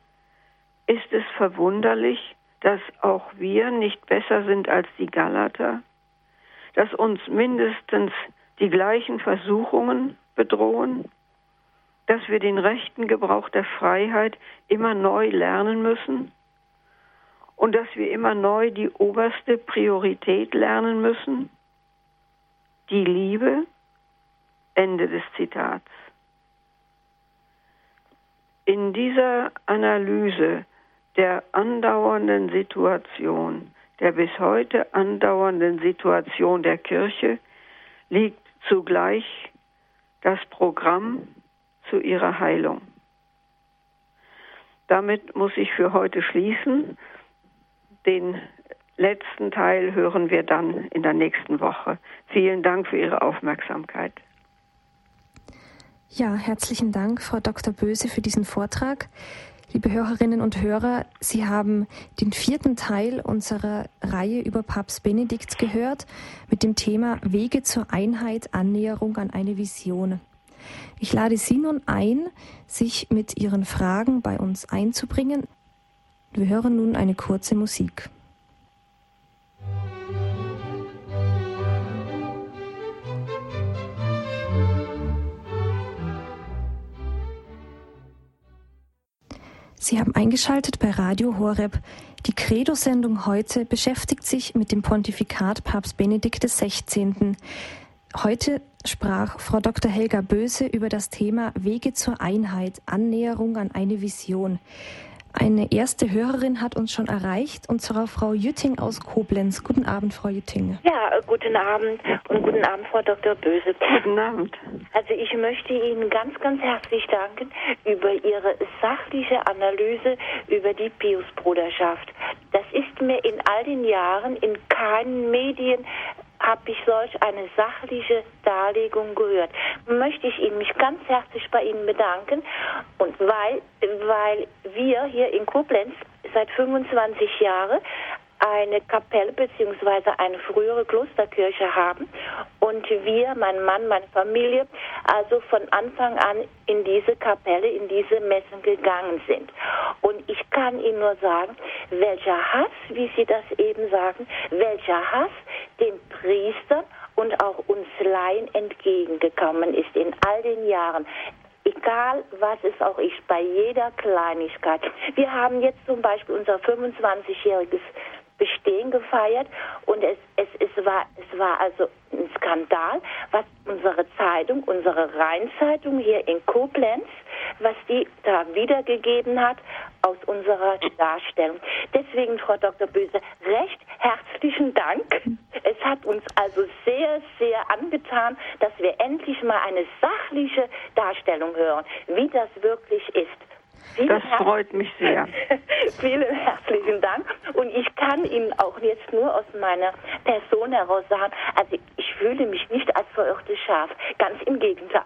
ist es verwunderlich, dass auch wir nicht besser sind als die Galater, dass uns mindestens die gleichen Versuchungen bedrohen? Dass wir den rechten Gebrauch der Freiheit immer neu lernen müssen und dass wir immer neu die oberste Priorität lernen müssen, die Liebe, Ende des Zitats. in dieser Analyse der andauernden Situation, der bis heute andauernden Situation der Kirche, liegt zugleich das Programm zu ihrer Heilung. Damit muss ich für heute schließen. Den letzten Teil hören wir dann in der nächsten Woche. Vielen Dank für Ihre Aufmerksamkeit. Ja, herzlichen Dank, Frau Dr. Böse, für diesen Vortrag. Liebe Hörerinnen und Hörer, Sie haben den vierten Teil unserer Reihe über Papst Benedikt gehört mit dem Thema Wege zur Einheit, Annäherung an eine Vision. Ich lade Sie nun ein, sich mit Ihren Fragen bei uns einzubringen. Wir hören nun eine kurze Musik. Sie haben eingeschaltet bei Radio Horeb. Die Credo-Sendung heute beschäftigt sich mit dem Pontifikat Papst Benedikt XVI. Heute sprach Frau Dr. Helga Böse über das Thema Wege zur Einheit, Annäherung an eine Vision. Eine erste Hörerin hat uns schon erreicht, und zwar Frau Jütting aus Koblenz. Guten Abend, Frau Jütting. Ja, guten Abend und guten Abend, Frau Dr. Böse. Guten Abend. Also ich möchte Ihnen ganz, ganz herzlich danken über Ihre sachliche Analyse über die Pius-Bruderschaft. Das ist mir in all den Jahren in keinen Medien habe ich solch eine sachliche Darlegung gehört. Möchte ich Ihnen mich ganz herzlich bei Ihnen bedanken und weil, weil wir hier in Koblenz seit 25 Jahren eine Kapelle bzw. eine frühere Klosterkirche haben und wir, mein Mann, meine Familie, also von Anfang an in diese Kapelle, in diese Messen gegangen sind. Und ich kann Ihnen nur sagen, welcher Hass, wie Sie das eben sagen, welcher Hass den Priestern und auch uns Laien entgegengekommen ist in all den Jahren egal was es auch ist, bei jeder Kleinigkeit. Wir haben jetzt zum Beispiel unser 25-jähriges Bestehen gefeiert und es, es, es, war, es war also ein Skandal, was unsere Zeitung, unsere Rheinzeitung hier in Koblenz, was die da wiedergegeben hat aus unserer Darstellung. Deswegen, Frau Dr. Böse, recht herzlichen Dank. Es hat uns also sehr, sehr angetan, dass wir endlich mal eine sachliche Darstellung hören, wie das wirklich ist. Das freut mich sehr. Vielen herzlichen Dank. Und ich kann Ihnen auch jetzt nur aus meiner Person heraus sagen, also ich fühle mich nicht als verirrtes Schaf. Ganz im Gegenteil.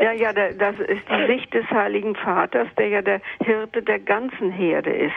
Ja, ja, das ist die Sicht des Heiligen Vaters, der ja der Hirte der ganzen Herde ist.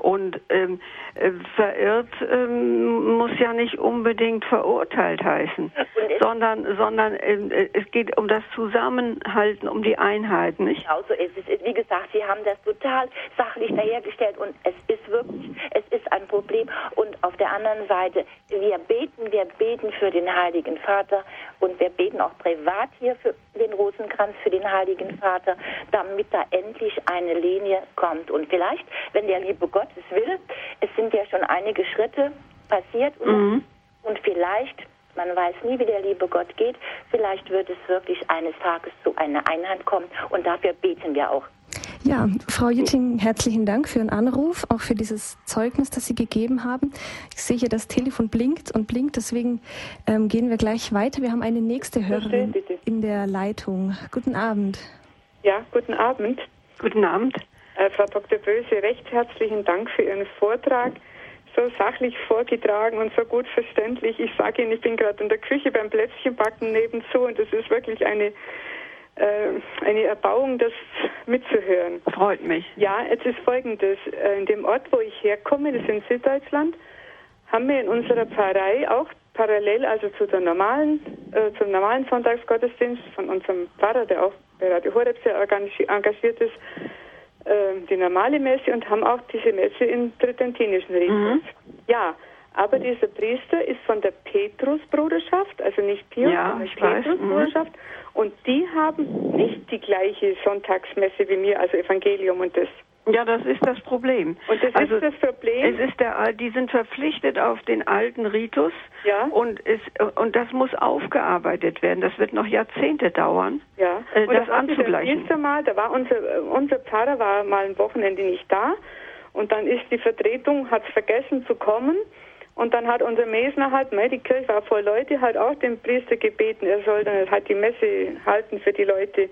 Und ähm, äh, verirrt ähm, muss ja nicht unbedingt verurteilt heißen, sondern, sondern äh, es geht um das Zusammenhalten, um die Einheit, nicht? Genau so ist es. Wie gesagt, Sie haben das total sachlich dahergestellt und es ist wirklich, es ist ein Problem. Und auf der anderen Seite, wir beten, wir beten für den Heiligen Vater und wir beten auch privat hier für den Rosenkranz, für den Heiligen Vater, damit da endlich eine Linie kommt. Und vielleicht, wenn der liebe Gott es will, es sind ja schon einige Schritte passiert und, mhm. und vielleicht man weiß nie, wie der liebe Gott geht. Vielleicht wird es wirklich eines Tages zu einer Einheit kommen und dafür beten wir auch. Ja, Frau Jütting, herzlichen Dank für Ihren Anruf, auch für dieses Zeugnis, das Sie gegeben haben. Ich sehe hier, das Telefon blinkt und blinkt, deswegen ähm, gehen wir gleich weiter. Wir haben eine nächste Hörerin in der Leitung. Guten Abend. Ja, guten Abend. Guten Abend. Äh, Frau Dr. Böse, recht herzlichen Dank für Ihren Vortrag. So sachlich vorgetragen und so gut verständlich. Ich sage Ihnen, ich bin gerade in der Küche beim Plätzchenbacken nebenzu und das ist wirklich eine äh, eine Erbauung, das mitzuhören. Freut mich. Ja, es ist folgendes. Äh, in dem Ort, wo ich herkomme, das ist in Süddeutschland, haben wir in unserer Pfarrei auch parallel, also zu der normalen, äh, zum normalen Sonntagsgottesdienst von unserem Pfarrer, der auch bei Radio Horeb sehr engagiert ist, die normale Messe und haben auch diese Messe im tridentinischen Ritus. Mhm. Ja, Aber dieser Priester ist von der Petrusbruderschaft, also nicht Pius, ja, sondern Petrusbruderschaft. Mhm. Und die haben nicht die gleiche Sonntagsmesse wie mir, also Evangelium und das. Ja, das ist das Problem. Und das also, ist das Problem. Es ist der, die sind verpflichtet auf den alten Ritus. Ja. Und es, und das muss aufgearbeitet werden. Das wird noch Jahrzehnte dauern. Ja. Äh, das anzugleichen. Das Mal, da war unser, unser Pfarrer war mal ein Wochenende nicht da. Und dann ist die Vertretung, hat vergessen zu kommen. Und dann hat unser Mesner halt, die Kirche war voll Leute, halt auch den Priester gebeten, er soll dann halt die Messe halten für die Leute.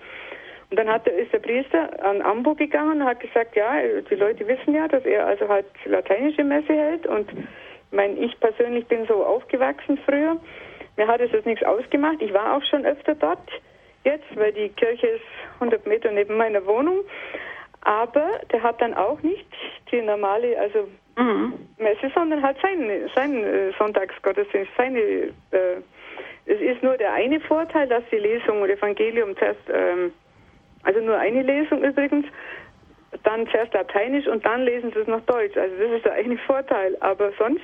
Und dann hat ist der Priester an Ambo gegangen und hat gesagt, ja, die Leute wissen ja, dass er also halt lateinische Messe hält. Und ich meine, ich persönlich bin so aufgewachsen früher. Mir hat es jetzt nichts ausgemacht. Ich war auch schon öfter dort jetzt, weil die Kirche ist 100 Meter neben meiner Wohnung. Aber der hat dann auch nicht die normale, also mhm. Messe, sondern halt seinen, seinen äh, Sonntagsgottesdienst, seine äh, es ist nur der eine Vorteil, dass die Lesung und Evangelium zuerst ähm, also nur eine Lesung übrigens, dann zuerst Lateinisch und dann lesen sie es noch Deutsch. Also das ist der eigene Vorteil. Aber sonst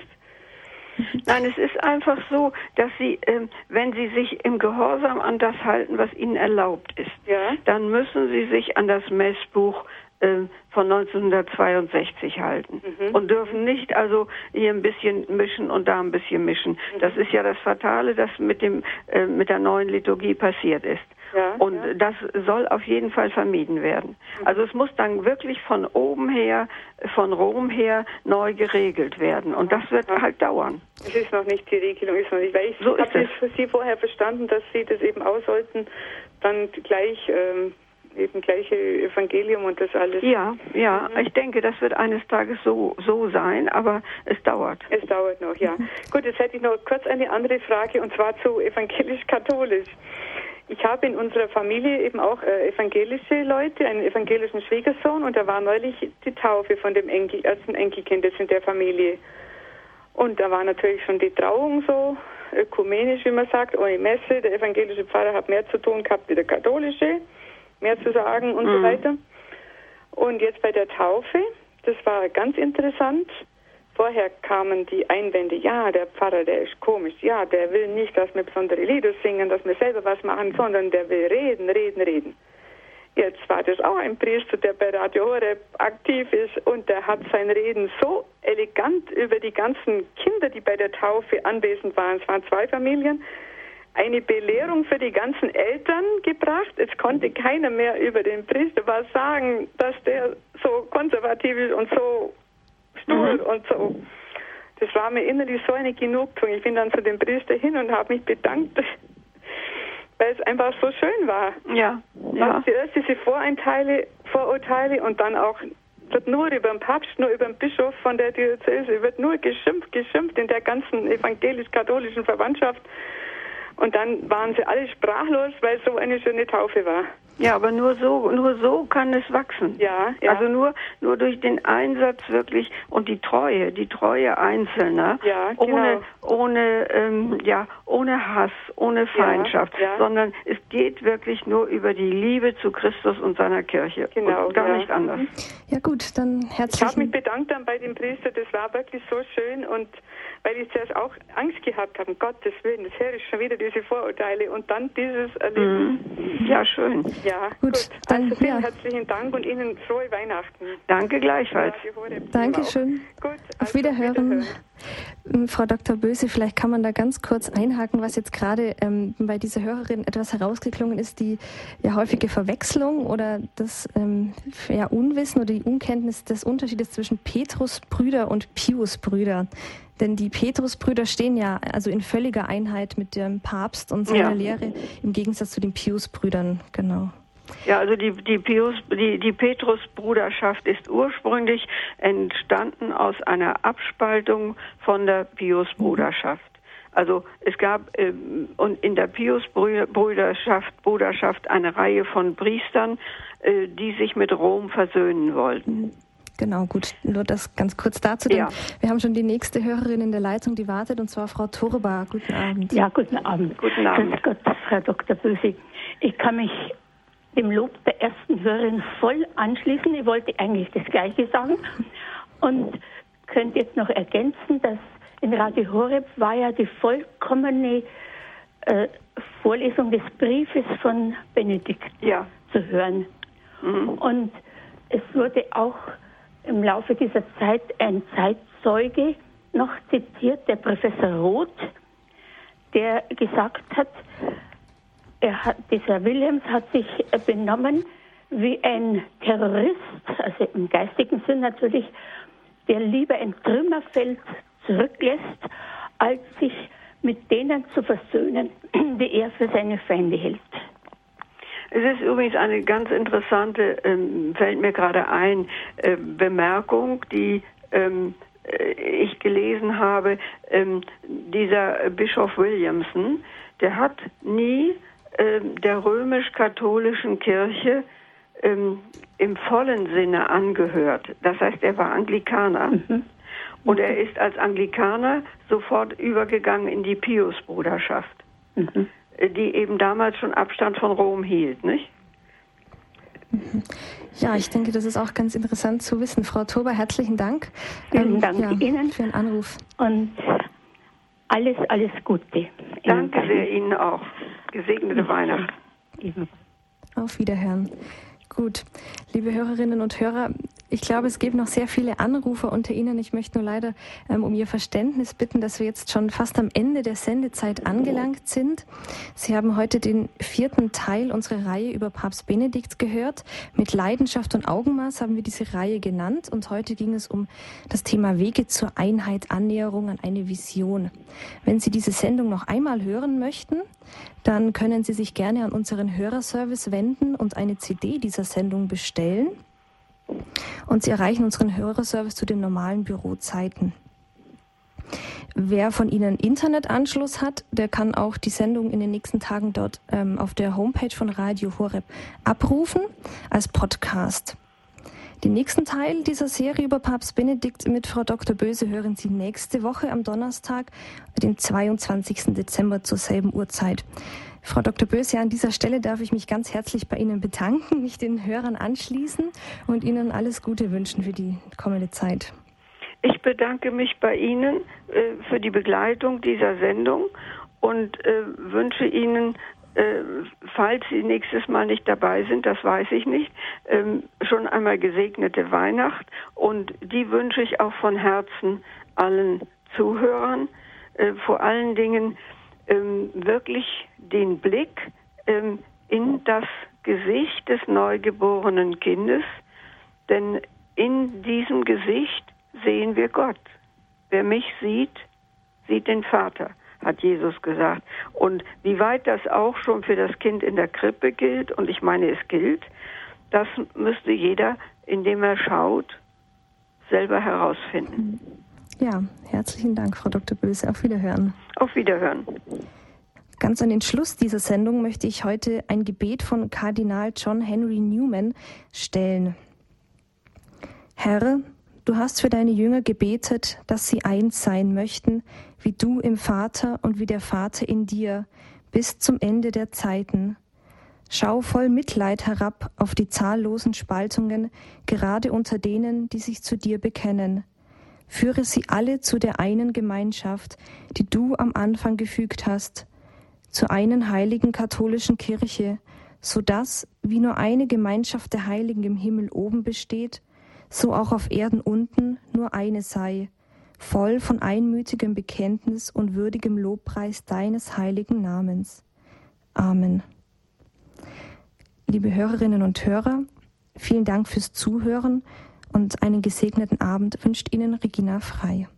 Nein, es ist einfach so, dass Sie, äh, wenn Sie sich im Gehorsam an das halten, was Ihnen erlaubt ist, ja. dann müssen Sie sich an das Messbuch äh, von 1962 halten mhm. und dürfen nicht also hier ein bisschen mischen und da ein bisschen mischen. Mhm. Das ist ja das Fatale, das mit dem äh, mit der neuen Liturgie passiert ist. Ja, und ja. das soll auf jeden Fall vermieden werden. Mhm. Also es muss dann wirklich von oben her, von Rom her neu geregelt werden. Und das wird halt dauern. Es ist noch nicht die Regelung, ist noch nicht. Weil ich so habe für Sie vorher verstanden, dass Sie das eben aus sollten, dann gleich ähm, eben gleiche Evangelium und das alles. Ja, ja, mhm. ich denke, das wird eines Tages so, so sein, aber es dauert. Es dauert noch, ja. Gut, jetzt hätte ich noch kurz eine andere Frage und zwar zu evangelisch-katholisch. Ich habe in unserer Familie eben auch äh, evangelische Leute, einen evangelischen Schwiegersohn und da war neulich die Taufe von dem Enkel, ersten Enkelkind in der Familie. Und da war natürlich schon die Trauung so ökumenisch, wie man sagt, ohne Messe. Der evangelische Pfarrer hat mehr zu tun gehabt wie der katholische, mehr zu sagen und mhm. so weiter. Und jetzt bei der Taufe, das war ganz interessant. Vorher kamen die Einwände, ja, der Pfarrer, der ist komisch, ja, der will nicht, dass wir besondere Lieder singen, dass wir selber was machen, sondern der will reden, reden, reden. Jetzt war das auch ein Priester, der bei Radio Horeb aktiv ist und der hat sein Reden so elegant über die ganzen Kinder, die bei der Taufe anwesend waren, es waren zwei Familien, eine Belehrung für die ganzen Eltern gebracht. Es konnte keiner mehr über den Priester was sagen, dass der so konservativ ist und so Stuhl mhm. und so. Das war mir innerlich so eine Genugtuung. Ich bin dann zu dem Priester hin und habe mich bedankt, weil es einfach so schön war. Ja. ja. Zuerst diese Voreinteile, Vorurteile und dann auch wird nur über den Papst, nur über den Bischof von der Diözese, wird nur geschimpft, geschimpft in der ganzen evangelisch-katholischen Verwandtschaft. Und dann waren sie alle sprachlos, weil so eine schöne Taufe war. Ja, aber nur so, nur so kann es wachsen. Ja, ja. Also nur, nur durch den Einsatz wirklich und die Treue, die Treue Einzelner, ja, genau. ohne, ohne, ähm, ja, ohne Hass, ohne Feindschaft, ja, ja. sondern es geht wirklich nur über die Liebe zu Christus und seiner Kirche. Genau, und gar ja. nicht anders. Ja gut, dann herzlichen Ich habe mich bedankt dann bei dem Priester, das war wirklich so schön und weil ich zuerst auch Angst gehabt habe, um Gottes Willen, das höre ich schon wieder diese Vorurteile und dann dieses Erleben. Mhm. Ja, schön. Ja, gut. gut. Dann, also vielen ja. herzlichen Dank und Ihnen frohe Weihnachten. Danke gleichfalls. Dankeschön. Gut, also Auf Wiederhören. Wiederhören. Frau Dr. Böse, vielleicht kann man da ganz kurz einhaken, was jetzt gerade ähm, bei dieser Hörerin etwas herausgeklungen ist, die ja häufige Verwechslung oder das ähm, ja, Unwissen oder die Unkenntnis des Unterschiedes zwischen Petrusbrüder und Piusbrüder. Denn die Petrusbrüder stehen ja also in völliger Einheit mit dem Papst und seiner ja. Lehre im Gegensatz zu den Piusbrüdern, genau. Ja, also die, die, Pius, die, die Petrusbruderschaft ist ursprünglich entstanden aus einer Abspaltung von der Piusbruderschaft. Also es gab ähm, und in der Piusbruderschaft Bruderschaft eine Reihe von Priestern, äh, die sich mit Rom versöhnen wollten. Genau, gut. Nur das ganz kurz dazu. Denn ja. Wir haben schon die nächste Hörerin in der Leitung, die wartet, und zwar Frau Turba. Guten Abend. Ja, guten Abend. Guten Abend. Grüß Gott, Frau Dr. Böse. Ich kann mich dem Lob der ersten Hörerin voll anschließen. Ich wollte eigentlich das Gleiche sagen und könnte jetzt noch ergänzen, dass in Radio Horeb war ja die vollkommene äh, Vorlesung des Briefes von Benedikt ja. zu hören. Mhm. Und es wurde auch im Laufe dieser Zeit ein Zeitzeuge noch zitiert, der Professor Roth, der gesagt hat, hat, dieser Williams hat sich benommen wie ein Terrorist, also im geistigen Sinn natürlich, der lieber ein Trümmerfeld zurücklässt, als sich mit denen zu versöhnen, die er für seine Feinde hält. Es ist übrigens eine ganz interessante, ähm, fällt mir gerade ein, äh, Bemerkung, die ähm, äh, ich gelesen habe. Ähm, dieser Bischof Williamson, der hat nie ähm, der römisch-katholischen Kirche ähm, im vollen Sinne angehört. Das heißt, er war Anglikaner. Mhm. Und er ist als Anglikaner sofort übergegangen in die Pius-Bruderschaft, mhm. Die eben damals schon Abstand von Rom hielt, nicht? Ja, ich denke, das ist auch ganz interessant zu wissen. Frau Tober, herzlichen Dank. Vielen ähm, Dank ja, Ihnen für den Anruf. Und alles, alles Gute. Danke sehr Ihnen auch. Gesegnete Weihnachten. Auf Wiederhören. Gut, liebe Hörerinnen und Hörer, ich glaube, es gibt noch sehr viele Anrufer unter Ihnen. Ich möchte nur leider ähm, um Ihr Verständnis bitten, dass wir jetzt schon fast am Ende der Sendezeit angelangt sind. Sie haben heute den vierten Teil unserer Reihe über Papst Benedikt gehört. Mit Leidenschaft und Augenmaß haben wir diese Reihe genannt und heute ging es um das Thema Wege zur Einheit, Annäherung an eine Vision. Wenn Sie diese Sendung noch einmal hören möchten, dann können Sie sich gerne an unseren Hörerservice wenden und eine CD dieser Sendung bestellen. Und Sie erreichen unseren Hörerservice zu den normalen Bürozeiten. Wer von Ihnen Internetanschluss hat, der kann auch die Sendung in den nächsten Tagen dort ähm, auf der Homepage von Radio Horeb abrufen als Podcast. Den nächsten Teil dieser Serie über Papst Benedikt mit Frau Dr. Böse hören Sie nächste Woche am Donnerstag, den 22. Dezember zur selben Uhrzeit. Frau Dr. Böse, an dieser Stelle darf ich mich ganz herzlich bei Ihnen bedanken, mich den Hörern anschließen und Ihnen alles Gute wünschen für die kommende Zeit. Ich bedanke mich bei Ihnen äh, für die Begleitung dieser Sendung und äh, wünsche Ihnen, äh, falls Sie nächstes Mal nicht dabei sind, das weiß ich nicht, ähm, schon einmal gesegnete Weihnacht und die wünsche ich auch von Herzen allen Zuhörern, äh, vor allen Dingen ähm, wirklich den Blick ähm, in das Gesicht des neugeborenen Kindes, denn in diesem Gesicht sehen wir Gott. Wer mich sieht, sieht den Vater, hat Jesus gesagt. Und wie weit das auch schon für das Kind in der Krippe gilt, und ich meine, es gilt, das müsste jeder, indem er schaut, selber herausfinden. Ja, herzlichen Dank, Frau Dr. Böse. Auf Wiederhören. Auf Wiederhören. Ganz an den Schluss dieser Sendung möchte ich heute ein Gebet von Kardinal John Henry Newman stellen. Herr, du hast für deine Jünger gebetet, dass sie eins sein möchten, wie du im Vater und wie der Vater in dir, bis zum Ende der Zeiten. Schau voll Mitleid herab auf die zahllosen Spaltungen, gerade unter denen, die sich zu dir bekennen Führe sie alle zu der einen Gemeinschaft, die du am Anfang gefügt hast, zur einen heiligen katholischen Kirche, so dass, wie nur eine Gemeinschaft der Heiligen im Himmel oben besteht, so auch auf Erden unten nur eine sei, voll von einmütigem Bekenntnis und würdigem Lobpreis deines heiligen Namens. Amen. Liebe Hörerinnen und Hörer, vielen Dank fürs Zuhören und einen gesegneten Abend wünscht Ihnen Regina Frei.